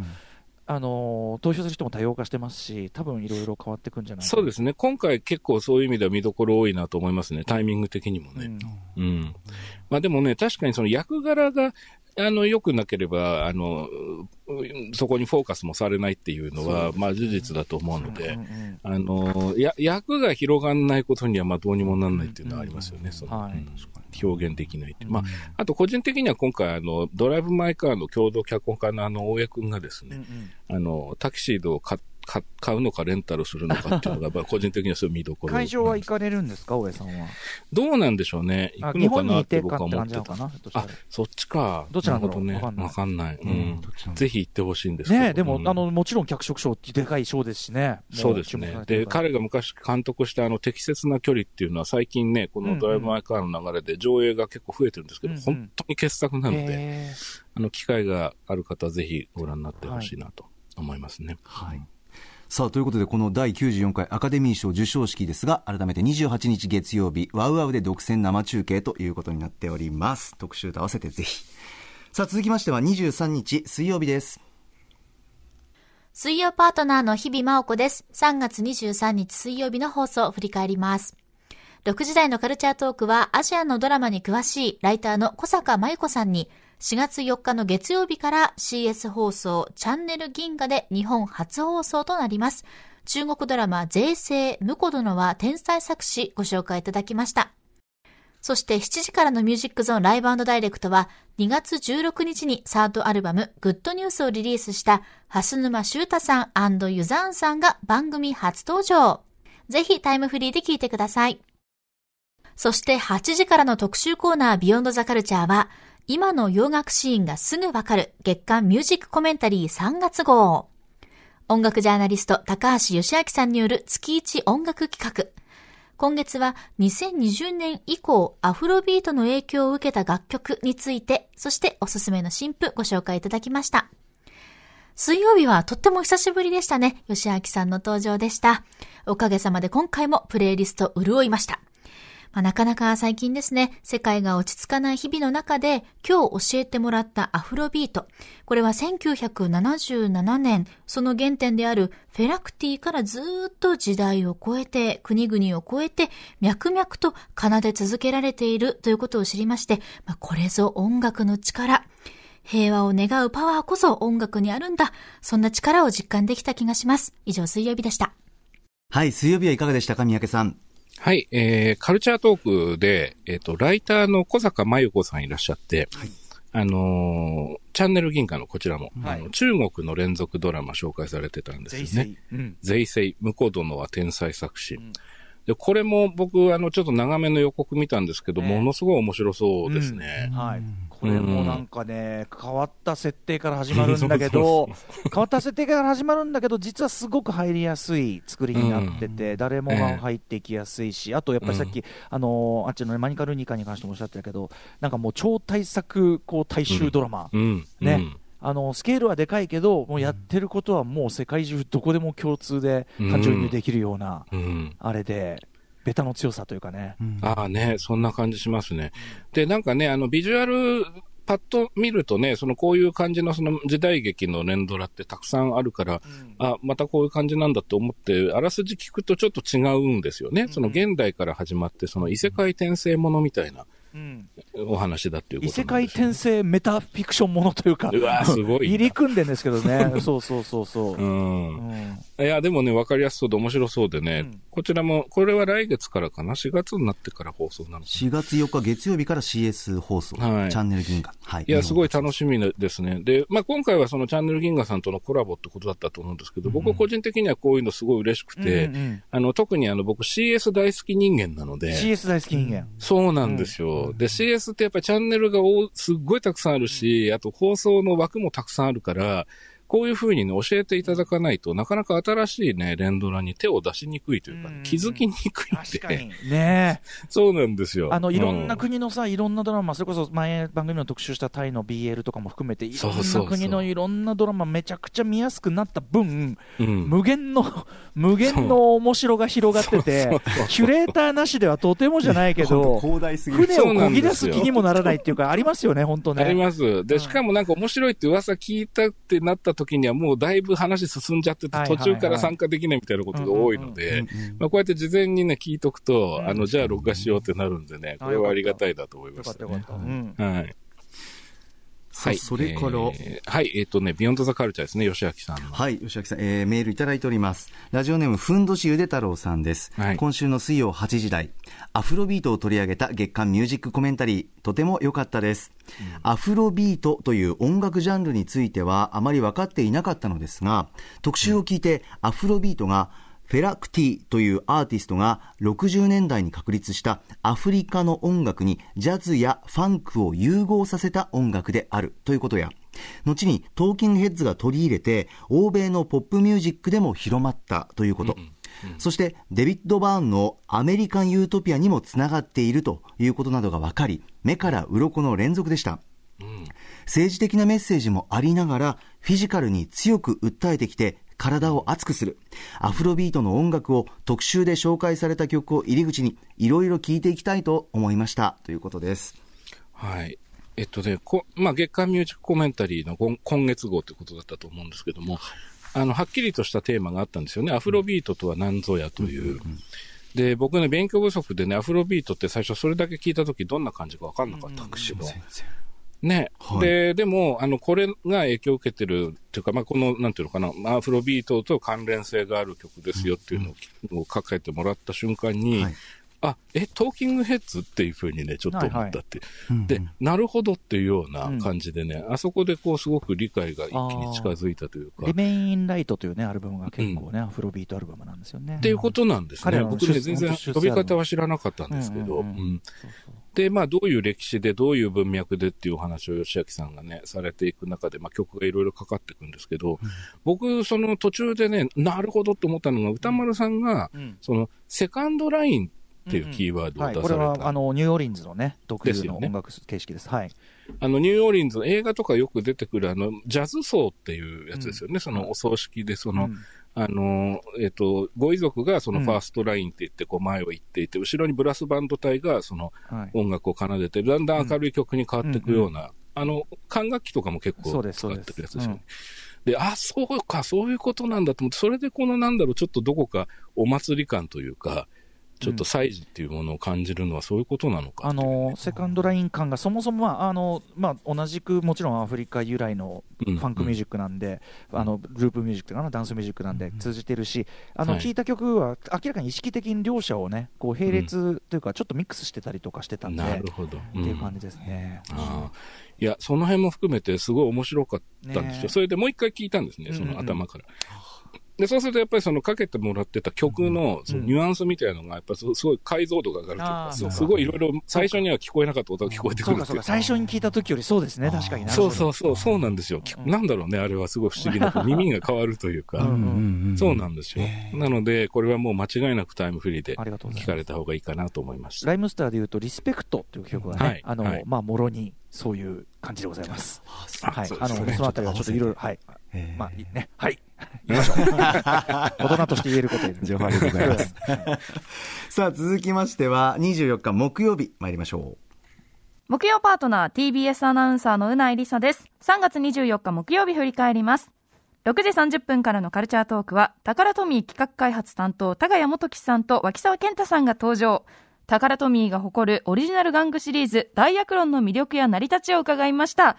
あのー投票する人も多様化してますし、多分いろいろ変わってくんじゃないそうですね。今回結構そういう意味では見どころ多いなと思いますね。タイミング的にもね。うんうん。まあでもね、確かにその役柄が、あの、良くなければ、あの、うそこにフォーカスもされないっていうのは、まあ事実だと思うので、あの、や、役が広がんないことには、まあどうにもなんないっていうのはありますよね、その、表現できないって。まあ、あと個人的には今回、あの、ドライブ・マイ・カーの共同脚本家のあの、大江くんがですね、あの、タキシードを買買買うのかレンタルするのかっていうのが、まあ個人的にはそういう見どころ。会場は行かれるんですか、大江さんは？どうなんでしょうね。行あくのか日本にてないって僕は思ってた。あら、そっちか。どっちなんだろうるほどね。わかんない。うん。ぜひ行ってほしいんですけど。ねえでも、うんあの、もちろん脚色賞ってでかい賞ですしね。そうですね。で、彼が昔監督したあの適切な距離っていうのは最近ね、このドライブ・マイ・カーの流れで上映が結構増えてるんですけど、うんうん本当に傑作なので、へあの、機会がある方はぜひご覧になってほしいなと思いますね。はい。さあ、ということで、この第94回アカデミー賞授賞式ですが、改めて28日月曜日、ワウワウで独占生中継ということになっております。特集と合わせてぜひ。さあ、続きましては23日水曜日です。水曜パートナーの日々真央子です。3月23日水曜日の放送を振り返ります。6時台のカルチャートークはアジアのドラマに詳しいライターの小坂真由子さんに4月4日の月曜日から CS 放送チャンネル銀河で日本初放送となります。中国ドラマ税制婿殿は天才作詞ご紹介いただきました。そして7時からのミュージックゾーンライブダイレクトは2月16日にサードアルバムグッドニュースをリリースした蓮沼修太さんユザーンさんが番組初登場。ぜひタイムフリーで聞いてください。そして8時からの特集コーナービヨンドザカルチャーは今の洋楽シーンがすぐわかる月間ミュージックコメンタリー3月号。音楽ジャーナリスト高橋義明さんによる月一音楽企画。今月は2020年以降アフロビートの影響を受けた楽曲について、そしておすすめの新譜ご紹介いただきました。水曜日はとっても久しぶりでしたね。吉明さんの登場でした。おかげさまで今回もプレイリスト潤いました。まあ、なかなか最近ですね、世界が落ち着かない日々の中で、今日教えてもらったアフロビート。これは1977年、その原点であるフェラクティからずっと時代を超えて、国々を超えて、脈々と奏で続けられているということを知りまして、まあ、これぞ音楽の力。平和を願うパワーこそ音楽にあるんだ。そんな力を実感できた気がします。以上、水曜日でした。はい、水曜日はいかがでしたか、三宅さん。はい、えー、カルチャートークで、えっ、と、ライターの小坂真由子さんいらっしゃって、あのーチャンネル銀河のこちらも、はいあの中国の連続ドラマ紹介されてたんですよね。ぜひぜひ。うん。税制、婿殿は天才作詞。で、これも僕、あの、ちょっと長めの予告見たんですけど、ねものすごい面白そうですね。はい。これもなんかね、変わった設定から始まるんだけど、変わった設定から始まるんだけど、実はすごく入りやすい作りになってて、誰もが入っていきやすいし、あとやっぱりさっき、あのーあっちのね、マニカルニカに関してもおっしゃってたけど、なんかもう超大作、こう、大衆ドラマ。うん。ねうん。あのスケールはでかいけど、もうやってることはもう世界中どこでも共通で感情移入できるような、うん。あれで、ベタの強さというかね。ああね、そんな感じしますね。で、なんかね、あの、ビジュアル、パッと見るとね、そのこういう感じのその時代劇の連ドラってたくさんあるから、あ、またこういう感じなんだと思って、あらすじ聞くとちょっと違うんですよね。その現代から始まって、その異世界転生ものみたいなうんお話だっていうこと異世界なんですよ転生メタフィクションものというか、うわすごいな入り組んでんですけどね、そうそうそうそう。うん。うんいや、でもね、わかりやすそうで面白そうでね、うんこちらも、これは来月からかな ?4 月になってから放送なのか4月4日月曜日から CS 放送、はいチャンネル銀河。はい。いや、すごい楽しみですね。で、まあ、今回はそのチャンネル銀河さんとのコラボってことだったと思うんですけど、僕個人的にはこういうのすごい嬉しくて、うんうんあの、特にあの、僕 CS 大好き人間なので、CS 大好き人間。そうなんですよ。で、CS ってやっぱりチャンネルがおすっごいたくさんあるし、あと放送の枠もたくさんあるから、こういうふうにね、教えていただかないとなかなか新しいね、連ドラに手を出しにくいというか、うん気づきにくいって。確かに。ねえ。そうなんですよ。あの、いろんなう国のさ、いろんなドラマ、それこそ前番組の特集したタイの BL とかも含めて、いろんなそうそうそう国のいろんなドラマめちゃくちゃ見やすくなった分、うん無限の、無限の面白が広がってて、キュレーターなしではとてもじゃないけど。船を漕ぎ出す気にもならないっていうか、ありますよね、本当ありね。ます。で、しかもなんか面白いって噂聞いたってなった時にはもうだいぶ話進んじゃってて、はいはいはい途中から参加できないみたいなことが多いので、まあこうやって事前にね、聞いとくと、うんあの、じゃあ録画しようってなるんでね、これはありがたいなと思いましたね。ったよかった。うん。はい。それから、えーはい、えっ、とね、 Beyond the Culture ですね、吉明さんの。はい、吉明さん、えーメールいただいております。ラジオネーム、ふんどしゆで太郎さんです。はい今週の水曜8時台、アフロビートを取り上げた月刊ミュージックコメンタリー、とても良かったです。アフロビートという音楽ジャンルについてはあまり分かっていなかったのですが、特集を聞いて、アフロビートが、フェラ・クティというアーティストが60年代に確立したアフリカの音楽にジャズやファンクを融合させた音楽であるということや、後にトーキングヘッズが取り入れて欧米のポップミュージックでも広まったということ、そしてデビッド・バーンのアメリカン・ユートピアにもつながっているということなどが分かり目から鱗の連続でした。政治的なメッセージもありながらフィジカルに強く訴えてきて体を熱くするアフロビートの音楽を特集で紹介された曲を入り口にいろいろ聴いていきたいと思いましたということですはい。えっとね、こまあ、月間ミュージックコメンタリーの今今月号ということだったと思うんですけども、あの、はっきりとしたテーマがあったんですよね。アフロビートとは何ぞやという。で、僕ね、勉強不足でね、アフロビートって最初それだけ聞いたときどんな感じかわかんなかったんですけど。ね。はい。で、でも、あの、これが影響を受けてるっていうか、まあ、この、なんていうのかな、アフロビートと関連性がある曲ですよっていうのを書かれてもらった瞬間に、はいあ、え、トーキングヘッズっていうふうにね、ちょっと思ったって。で、なるほどっていうような感じでね、あそこでこう、すごく理解が一気に近づいたというか。リメインライトというね、アルバムが結構ね、アフロビートアルバムなんですよね。っていうことなんですね。僕ね、出全然本当出世呼び方は知らなかったんですけど。で、まあ、どういう歴史で、どういう文脈でっていうお話を吉明さんがね、されていく中で、まあ、曲がいろいろかかっていくんですけど、僕、その途中でね、なるほどって思ったのが、歌丸さんが、うんその、セカンドラインっていうキーワードをはい、出された。これはあのニューオーリンズのね、特有ですよねの音楽形式です。はい。あの、ニューオーリンズの映画とかよく出てくる、あの、ジャズ葬っていうやつですよね。その、お葬式で、その、うんあの、えっ、と、ご遺族がそのうんファーストラインって言って、こう前を行っていて、後ろにブラスバンド隊がそのはい。音楽を奏でて、だんだん明るい曲に変わっていくような、あの、管楽器とかも結構使ってるやつですよね。で、あ、そうか、そういうことなんだと思って、それでこのなんだろう、ちょっとどこかお祭り感というか、ちょっと祭事っていうものを感じるのはそういうことなのかね、のセカンドライン感がそもそもはあの、まあ、同じくもちろんアフリカ由来のフうんァンクミュージックなんで、あのループミュージックかなダンスミュージックなんで通じてるし、あのはい聞いた曲は明らかに意識的に両者をねこう並列というかちょっとミックスしてたりとかしてたんで、なるほど。っていう感じですね。ああ。いや、その辺も含めてすごい面白かったんですよ。ねそれでもう一回聞いたんですね、そうんうん。の頭から。で、そうするとやっぱりそのかけてもらってた曲のそのニュアンスみたいなのがやっぱすすごい解像度が上がるというか、うかすごいいろいろ最初には聞こえなかった音が聞こえてくるっていう。最初に聞いた時よりそうですね確かにな。そうそうそう、そうなんですよ。きうん。なんだろうね、あれはすごい不思議な、耳が変わるというか、うんそうなんですよ。なので、これはもう間違いなくタイムフリーで聞かれた方がいいかなと思いました。ライムスターでいうと、リスペクトという曲がね、はいあの、はい。まあ、もろにそういう感じでございます。はい、あの、そのあたりはちょっといろいろ、はい、えーまあ、いいね、はい、言いましょう。大人として言えること言える情報ありがとうございます。さあ、続きましては、24日木曜日、参りましょ木曜パートナー TBS アナウンサーのうないりさです。3月24日木曜日振り返ります。6時30分からのカルチャートークは、タカラトミー企画開発担当、高谷元樹さんと脇沢健太さんが登場。タカラトミーが誇るオリジナル玩具シリーズ、ダイヤクロンの魅力や成り立ちを伺いました。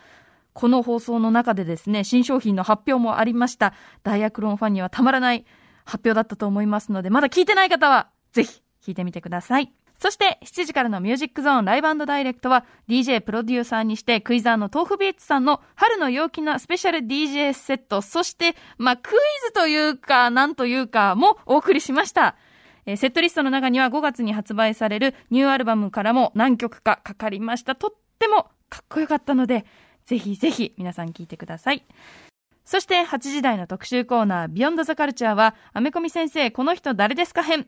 この放送の中でですね、新商品の発表もありました。ダイヤクロンファンにはたまらない発表だったと思いますので、まだ聞いてない方は、ぜひ聞いてみてください。そして、7時からのミュージックゾーンライブダイレクトは、DJ プロデューサーにして、クイザーの豆腐ビーツさんの春の陽気なスペシャル DJ セット、そして、まあ、クイズというか、なんというか、もお送りしました。えセットリストの中には5月に発売されるニューアルバムからも何曲かかかりました。とってもかっこよかったので、ぜひぜひ皆さん聞いてください。そして8時台の特集コーナー、ビヨンドザカルチャーは、アメコミ先生、この人誰ですか編。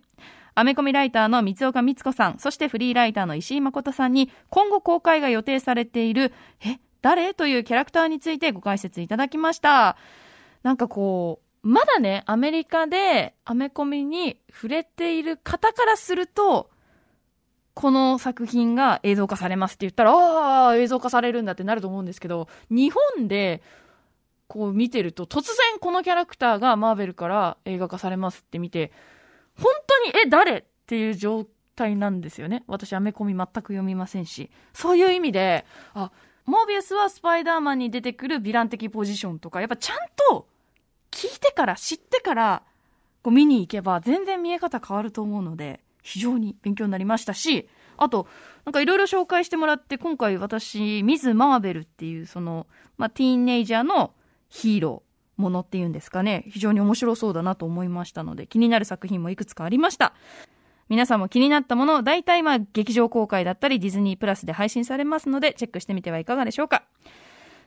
アメコミライターの三岡光子さん、そしてフリーライターの石井誠さんに、今後公開が予定されている、え、誰？というキャラクターについてご解説いただきました。なんかこう、まだね、アメリカでアメコミに触れている方からすると、この作品が映像化されますって言ったら、ああ、映像化されるんだってなると思うんですけど、日本で、こう見てると、突然このキャラクターがマーベルから映画化されますって見て、本当に、え、誰？っていう状態なんですよね。私、アメコミ全く読みませんし。そういう意味で、あ、モービウスはスパイダーマンに出てくるヴィラン的ポジションとか、やっぱちゃんと聞いてから、知ってから、こう見に行けば全然見え方変わると思うので、非常に勉強になりましたし、あと、なんかいろいろ紹介してもらって、今回私、ミズ・マーベルっていう、その、まあ、ティーンネイジャーのヒーローものっていうんですかね、非常に面白そうだなと思いましたので、気になる作品もいくつかありました。皆さんも気になったもの、大体まあ劇場公開だったりディズニープラスで配信されますので、チェックしてみてはいかがでしょうか。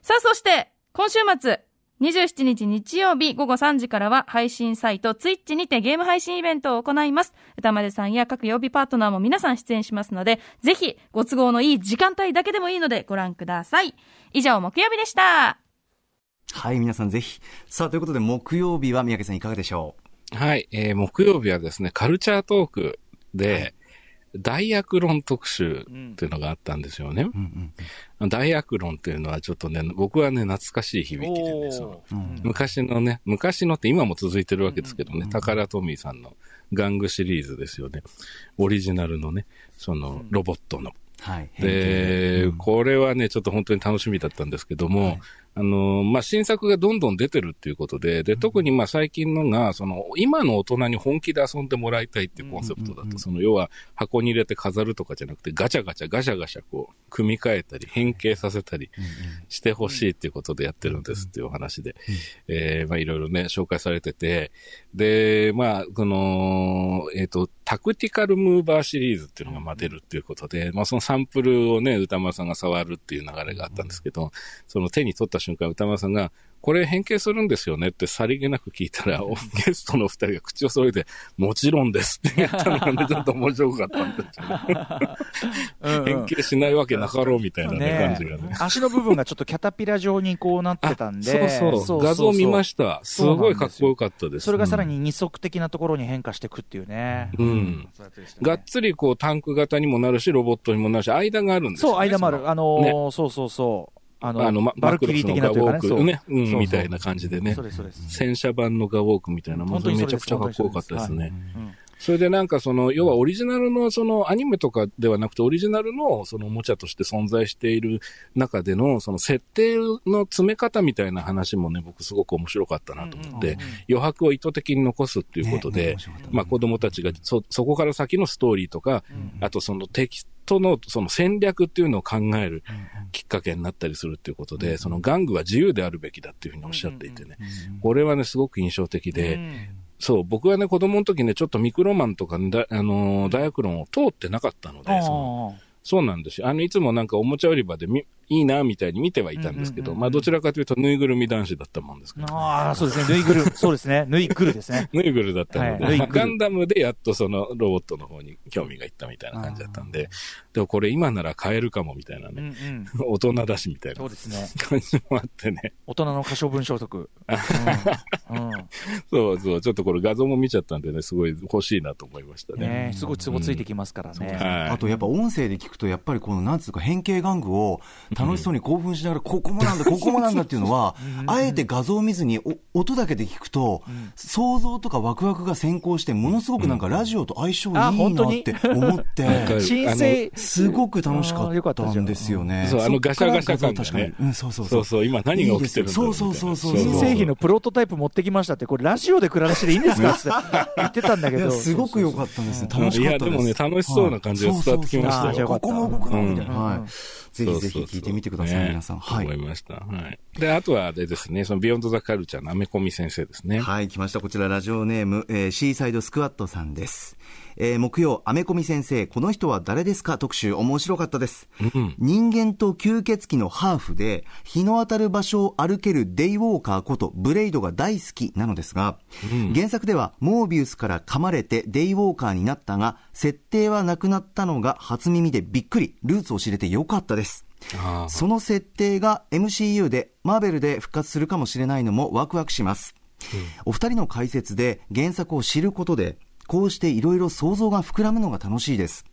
さあ、そして、今週末、27日日曜日午後3時からは配信サイトツイッチにてゲーム配信イベントを行います。歌丸さんや各曜日パートナーも皆さん出演しますので、ぜひご都合のいい時間帯だけでもいいのでご覧ください。以上、木曜日でした。はい、皆さんぜひ。さあ、ということで木曜日は三宅さんいかがでしょはい、えー、木曜日はですね、カルチャートークで、大悪論特集っていうのがあったんですよね。う。うんうん。大悪論っていうのはちょっとね、僕はね、懐かしい響きでね、そのうん昔のね、昔のって今も続いてるわけですけどね、うんタカラトミーさんの玩具シリーズですよね。オリジナルのね、そのロボットの。はい。で、うんこれはね、ちょっと本当に楽しみだったんですけども、はいあの、まあ、新作がどんどん出てるっていうことで、で、特にま、最近のが、その、今の大人に本気で遊んでもらいたいっていうコンセプトだと、その、要は箱に入れて飾るとかじゃなくて、ガチャガチャガシャガシャこう、組み替えたり、変形させたりしてほしいっていうことでやってるんですっていうお話で、えーまあ、いろいろね、紹介されてて、で、まあ、この、えっ、と、タクティカルムーバーシリーズっていうのがまあ出るっていうことで、まあそのサンプルをね、歌丸さんが触るっていう流れがあったんですけど、その手に取った瞬間、歌丸さんが、これ変形するんですよねってさりげなく聞いたら、ゲストの二人が口を揃えて、もちろんですって言ったのがね、ちょっと面白かったんですよね。変形しないわけなかろうみたいなね、ね感じがね。足の部分がちょっとキャタピラ状にこうなってたんで、そうそう画像見ましした。すごいかっこよかったです。それがさらに二足的なところに変化していくっていうね。うん。がっつりこうタンク型にもなるし、ロボットにもなるし、間があるんですよ、ね。そう、間もある。あのーそうそうそう。あの、あの、まバルキリー的なというかね。ークね、うん、みたいな感じでねそう。です、そうです。戦車版のガウォークみたいな、まず本当にめちゃくちゃかっこよかったですね。うんそれでなんかその、要はオリジナルのそのアニメとかではなくて、オリジナルのそのおもちゃとして存在している中での、その設定の詰め方みたいな話もね、僕すごく面白かったなと思って、余白を意図的に残すっていうことで、まあ子供たちがそ、そこから先のストーリーとか、あとその敵とのその戦略っていうのを考えるきっかけになったりするっていうことで、その玩具は自由であるべきだっていうふうにおっしゃっていてね、これはね、すごく印象的で、そう、僕はね、子供の時ね、ちょっとミクロマンとか、だあのーダイアクロンを通ってなかったので、そのそうなんですよ。あの、いつもなんかおもちゃ売り場でみ、いいな、みたいに見てはいたんですけど、まあ、どちらかというと、ぬいぐるみ男子だったもんですから。ああ、そうですね。ぬいぐる、そうですね。ぬいぐるですね。ぬいぐるだったので、はいまあガンダムでやっとそのロボットの方に興味がいったみたいな感じだったんで、でもこれ今なら買えるかもみたいなうんね、うん。大人だしみたいなそうですね。感じもあってね、大人の可処分所得。うん。うんそうそう、ちょっとこれ画像も見ちゃったんでね、すごい欲しいなと思いましたね。ねすごいツボついてきますからね。はいあとやっぱ音声で聞くと、やっぱりこの、なんつうか変形玩具を楽しそうに興奮しながら、ここもなんだ、ここもなんだっていうのは、あえて画像を見ずにお音だけで聞くと、想像とかワクワクが先行して、ものすごくなんかラジオと相性いいなあ本当に？って思って、すごく楽しかっったんんですよね。そうあのガシャガシャ感確かに。うん、そうそうそう。そう、今何が起きてるんだそうそうそうそう新製品のプロトタイプ持ってきましたって、これラジオで暮らしていいんですか？って言ってたんだけど。すごく良かったんです。ね。楽しいかったです。やでもね楽しそうな感じが伝わってきましたよ。はいそうそう。そうここも動くの？みたいな。うん。はい。ぜひぜひ聞いてみてください、皆さん。はい思い。ました。はい。で、あとはでですね、そのビヨンドザカルチャーのアメコミ先生ですね。はい、来ました。こちら、ラジオネーム、えーシーサイドスクワットさんです。えー木曜、アメコミ先生、この人は誰ですか？特集、面白かったです。人間と吸血鬼のハーフで、日の当たる場所を歩けるデイウォーカーこと、ブレイドが大好きなのですが、原作では、モービウスから噛まれてデイウォーカーになったが、設定はなくなったのが初耳でびっくり、ルーツを知れてよかったです。その設定が MCU で、マーベルで復活するかもしれないのもワクワクします。お二人の解説で原作を知ることで、こうしていろいろ想像が膨らむのが楽しいです。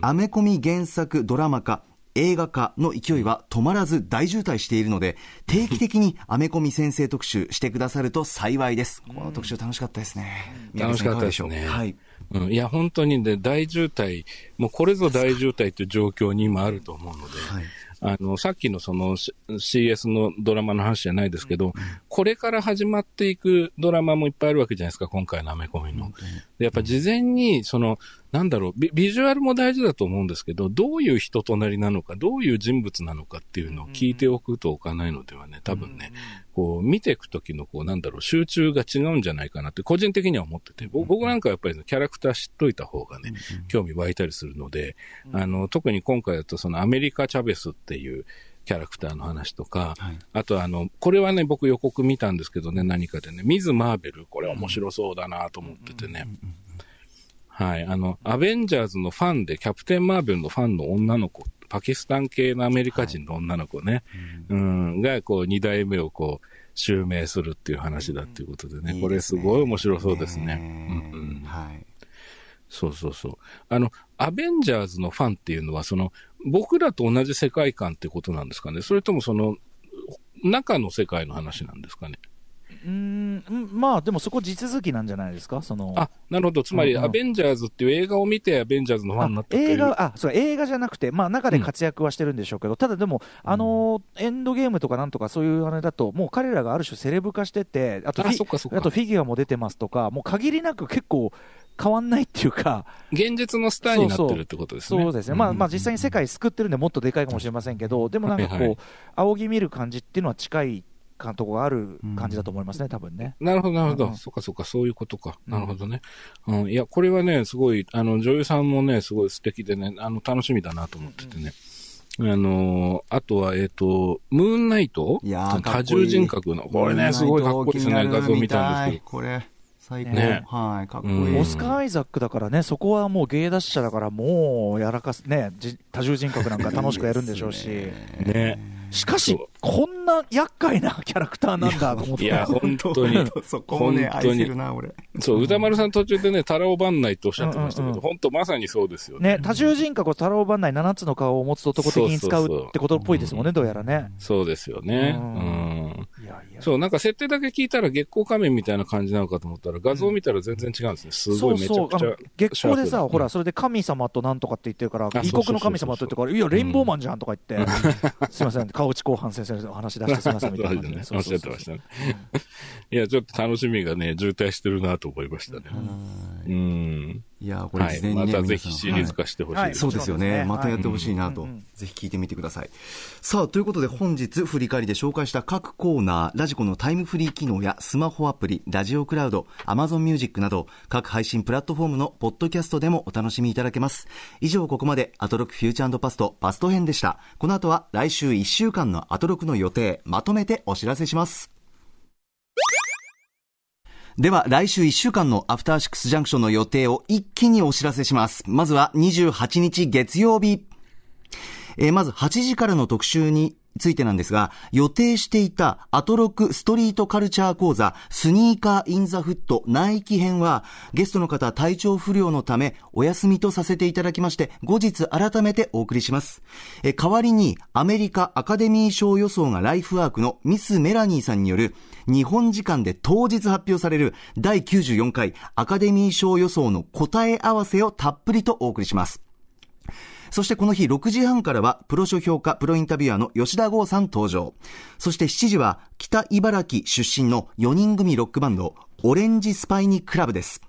アメコミ原作ドラマ化、映画化の勢いは止まらず大渋滞しているので、定期的にアメコミ先生特集してくださると幸いです。この特集楽しかったですね。楽しかったでしょう？はい。うん、いや、本当にね、大渋滞、もうこれぞ大渋滞という状況に今あると思うので、はいあの、さっきのその CS のドラマの話じゃないですけど、これから始まっていくドラマもいっぱいあるわけじゃないですか、今回のアメコミの。でやっぱ事前に、その、なんだろうビ、ビジュアルも大事だと思うんですけど、どういう人となりなのか、どういう人物なのかっていうのを聞いておくとおかないのではね、多分ね、こう、見ていくときの、こう、なんだろう、集中が違うんじゃないかなって、個人的には思ってて、僕僕なんかやっぱりキャラクター知っといた方がね、興味湧いたりするので、あの、特に今回だとそのアメリカ・チャベスっていう、キャラクターの話とか、はい。あとあの、これはね、僕予告見たんですけどね、何かでね、ミズ・マーベル、これ面白そうだなと思っててね。はい。あの、アベンジャーズのファンで、キャプテン・マーベルのファンの女の子、パキスタン系のアメリカ人の女の子ね、うん、が、こう、二代目をこう、襲名するっていう話だっていうことでね、これすごい面白そうですね。うんうん。はい。そうそうそう。あの、アベンジャーズのファンっていうのは、その、僕らと同じ世界観ってことなんですかね？それともその、中の世界の話なんですかね？うーんうんまあでもそこ地続きなんじゃないですか？そのあ、なるほど。つまり、うんうん。アベンジャーズっていう映画を見て、アベンジャーズのファンになった映画あそう映画じゃなくて、まあ、中で活躍はしてるんでしょうけど、ただでも、あのーエンドゲームとかなんとかそういうあれだと、もう彼らがある種セレブ化してて、あとあとフィギュアも出てますとか、もう限りなく結構変わんないっていうか、現実のスターになってるってことですね。そうですね、まあ、まあ実際に世界救ってるんで、もっとでかいかもしれませんけど、でもなんかこう、はいはい。仰ぎ見る感じっていうのは近い感とこがある感じだと思いますね、多分ね。なるほど、なるほど。うんそっかそっか、そういうことか。なるほどね。うん。いや、これはね、すごい、あの、女優さんもね、すごい素敵でね、あの、楽しみだなと思っててね。あのーあとは、えっ、と、ムーンナイト？いやーか多重人格の、これね、すごいかっこいいですね、画像見たんですけど。これ、最高。ねはい、かっこいい。うんオスカー・アイザックだからね、そこはもう芸達者だから、もうやらかす、ね、じ多重人格なんか楽しくやるんでしょうし、ね。しかしこんな厄介なキャラクターなんだと思って、いや、本当に。そこもね、本当に愛せるな、俺。そう、歌丸さん途中でね、タラオバンナイとおっしゃってましたけど、うんうんうん本当まさにそうですよね。ね、多重人格を太郎番内7つの顔を持つ男的に使うってことっぽいですもんね、どうやらね。そうですよね。ううんそう、なんか設定だけ聞いたら月光仮面みたいな感じなのかと思ったら、画像見たら全然違うんですね。すごいめちゃくちゃ。月光でさ、ほら、それで神様となんとかって言ってるから、異国の神様と言ってるから、いや、レインボーマンじゃんとか言って、すいません、川内後半先生の話出してすいませんみたいな。おっしゃってましたね。いや、ちょっと楽しみがね、渋滞してるなと思いましたね。うん。いや、これはい。事前にね、またぜひシリーズ化してほしいはいです。そうですよね。またやってほしいなと、ぜひ聞いてみてください。さあ、ということで本日振り返りで紹介した各コーナー、ラジコのタイムフリー機能やスマホアプリ、ラジオクラウド、アマゾンミュージックなど、各配信プラットフォームのポッドキャストでもお楽しみいただけます。以上、ここまで、アトロクフューチャーパスト、パスト編でした。この後は来週1週間のアトロクの予定、まとめてお知らせします。では、来週1週間のアフターシックスジャンクションの予定を一気にお知らせします。まずは28日月曜日。えーまず8時からの特集についてなんですが、予定していたアトロクストリートカルチャー講座スニーカーインザフットナイキ編はゲストの方体調不良のためお休みとさせていただきまして後日改めてお送りします。え代わりにアメリカアカデミー賞予想がライフワークのミス・メラニーさんによる日本時間で当日発表される第94回アカデミー賞予想の答え合わせをたっぷりとお送りします。そしてこの日6時半からはプロ書評家、プロインタビュアーの吉田剛さん登場。そして7時は北茨城出身の4人組ロックバンド、オレンジスパイニクラブです。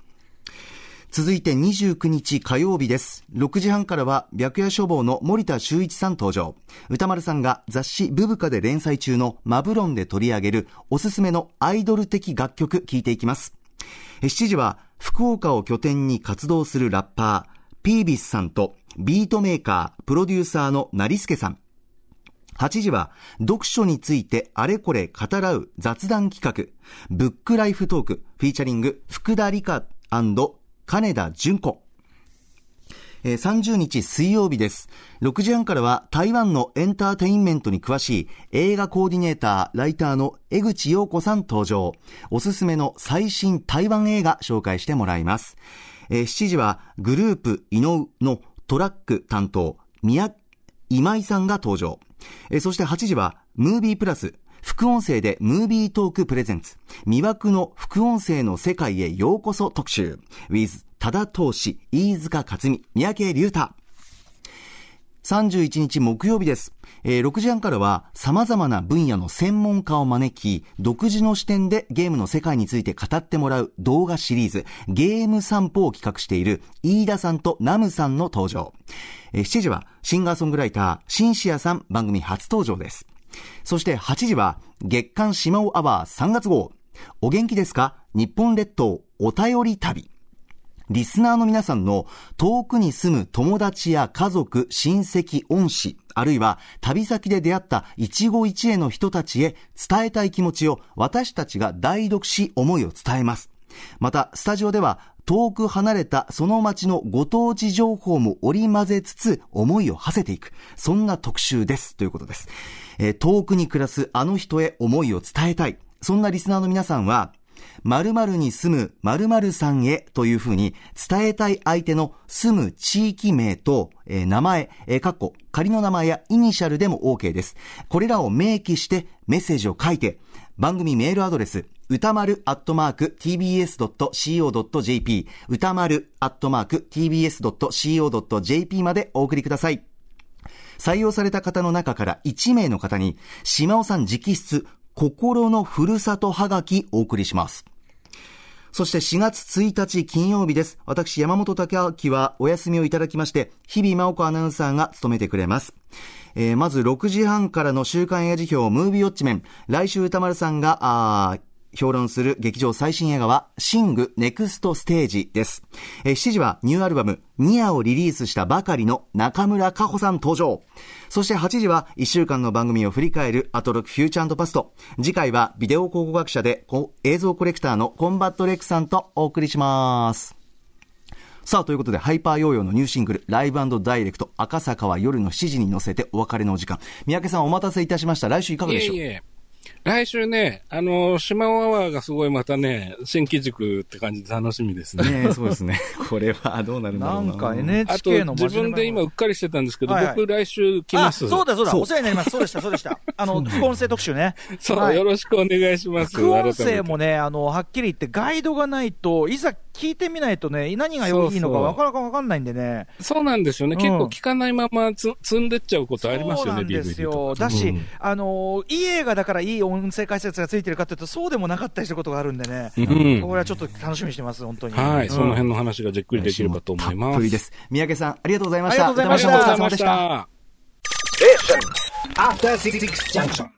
続いて29日火曜日です。6時半からは白夜処方の森田修一さん登場。宇多丸さんが雑誌ブブカで連載中のマブ論で取り上げるおすすめのアイドル的楽曲聞いていきます。7時は福岡を拠点に活動するラッパー、 PEAVIS さんとビートメーカー、プロデューサーの成助さん。8時は読書についてあれこれ語らう雑談企画、 Book Life Talk、featuring 福田里香金田淳子。え30日水曜日です。6時半からは台湾のエンターテインメントに詳しい映画コーディネーター、ライターの江口洋子さん登場。おすすめの最新台湾映画紹介してもらいます。え7時はグループイノウのトラック担当、宮、今井さんが登場。えそして8時はムービープラス、副音声でムービートークプレゼンツ。魅惑の副音声の世界へようこそ特集。with 多田投資、飯塚克美、三宅隆太。31日木曜日です。えー6時半からは様々な分野の専門家を招き、独自の視点でゲームの世界について語ってもらう動画シリーズ、ゲーム散歩を企画している飯田さんとナムさんの登場。えー7時はシンガーソングライター、シンシアさん番組初登場です。そして8時は月刊シマオアワー3月号。お元気ですか？日本列島お便り旅。リスナーの皆さんの遠くに住む友達や家族、親戚、恩師、あるいは旅先で出会った一期一会の人たちへ伝えたい気持ちを私たちが代読し思いを伝えます。また、スタジオでは遠く離れたその街のご当地情報も織り交ぜつつ思いを馳せていく。そんな特集です。ということです。え遠くに暮らすあの人へ思いを伝えたい。そんなリスナーの皆さんは、〇〇に住む〇〇さんへというふうに伝えたい相手の住む地域名と、えー名前、えー、かっこ仮の名前やイニシャルでも OK です。これらを明記してメッセージを書いて番組メールアドレス歌丸アットマーク tbs.co.jp 歌丸アットマーク tbs.co.jp までお送りください。採用された方の中から1名の方に、島尾さん直筆、心のふるさとはがきお送りします。そして4月1日金曜日です。私、山本隆明はお休みをいただきまして、日々真央子アナウンサーが務めてくれます。えーまず6時半からの週刊映画辞表ムービーウォッチメン。来週歌丸さんが、あー評論する劇場最新映画は、シングネクストステージです。えー7時はニューアルバム、 NIA をリリースしたばかりの中村佳穂さん登場。そして8時は1週間の番組を振り返るアトロク Future Past。次回はビデオ考古学者で映像コレクターのコンバットレックさんとお送りします。さあ、ということで、ハイパーヨーヨーのニューシングル、 Live Direct、赤坂は夜の7時に乗せてお別れのお時間。三宅さんお待たせいたしました。来週いかがでしょう？いえいえ。来週ね、あの、島尾アワーがすごいまたね、新機軸って感じで楽しみですね。ねえそうですね。これはどうなるんだろうな。なんかあと NHK の自分で今うっかりしてたんですけど、はいはい僕来週来ます。あそうだそうだそうお世話になりますそうでしたそうでしたあの副音声特集ねそう、はいよろしくお願いします。副音声もね、あの、はっきり言って、ガイドがないと、いざ聞いてみないとね、何がいいのかそうそうわからかわかんないんでね。そうなんですよね。うん結構聞かないままつ積んでっちゃうことありますよね、そうなんですよ。だし、うんあの、いい映画だからいい音声解説がついてるかというと、そうでもなかったりすることがあるんでね。うんこれはちょっと楽しみにしてます、本当に。はい、うんその辺の話がじっくりできればと思います。たっぷりです。三宅さん、ありがとうございました。ありがとうございましたお疲れ様でした.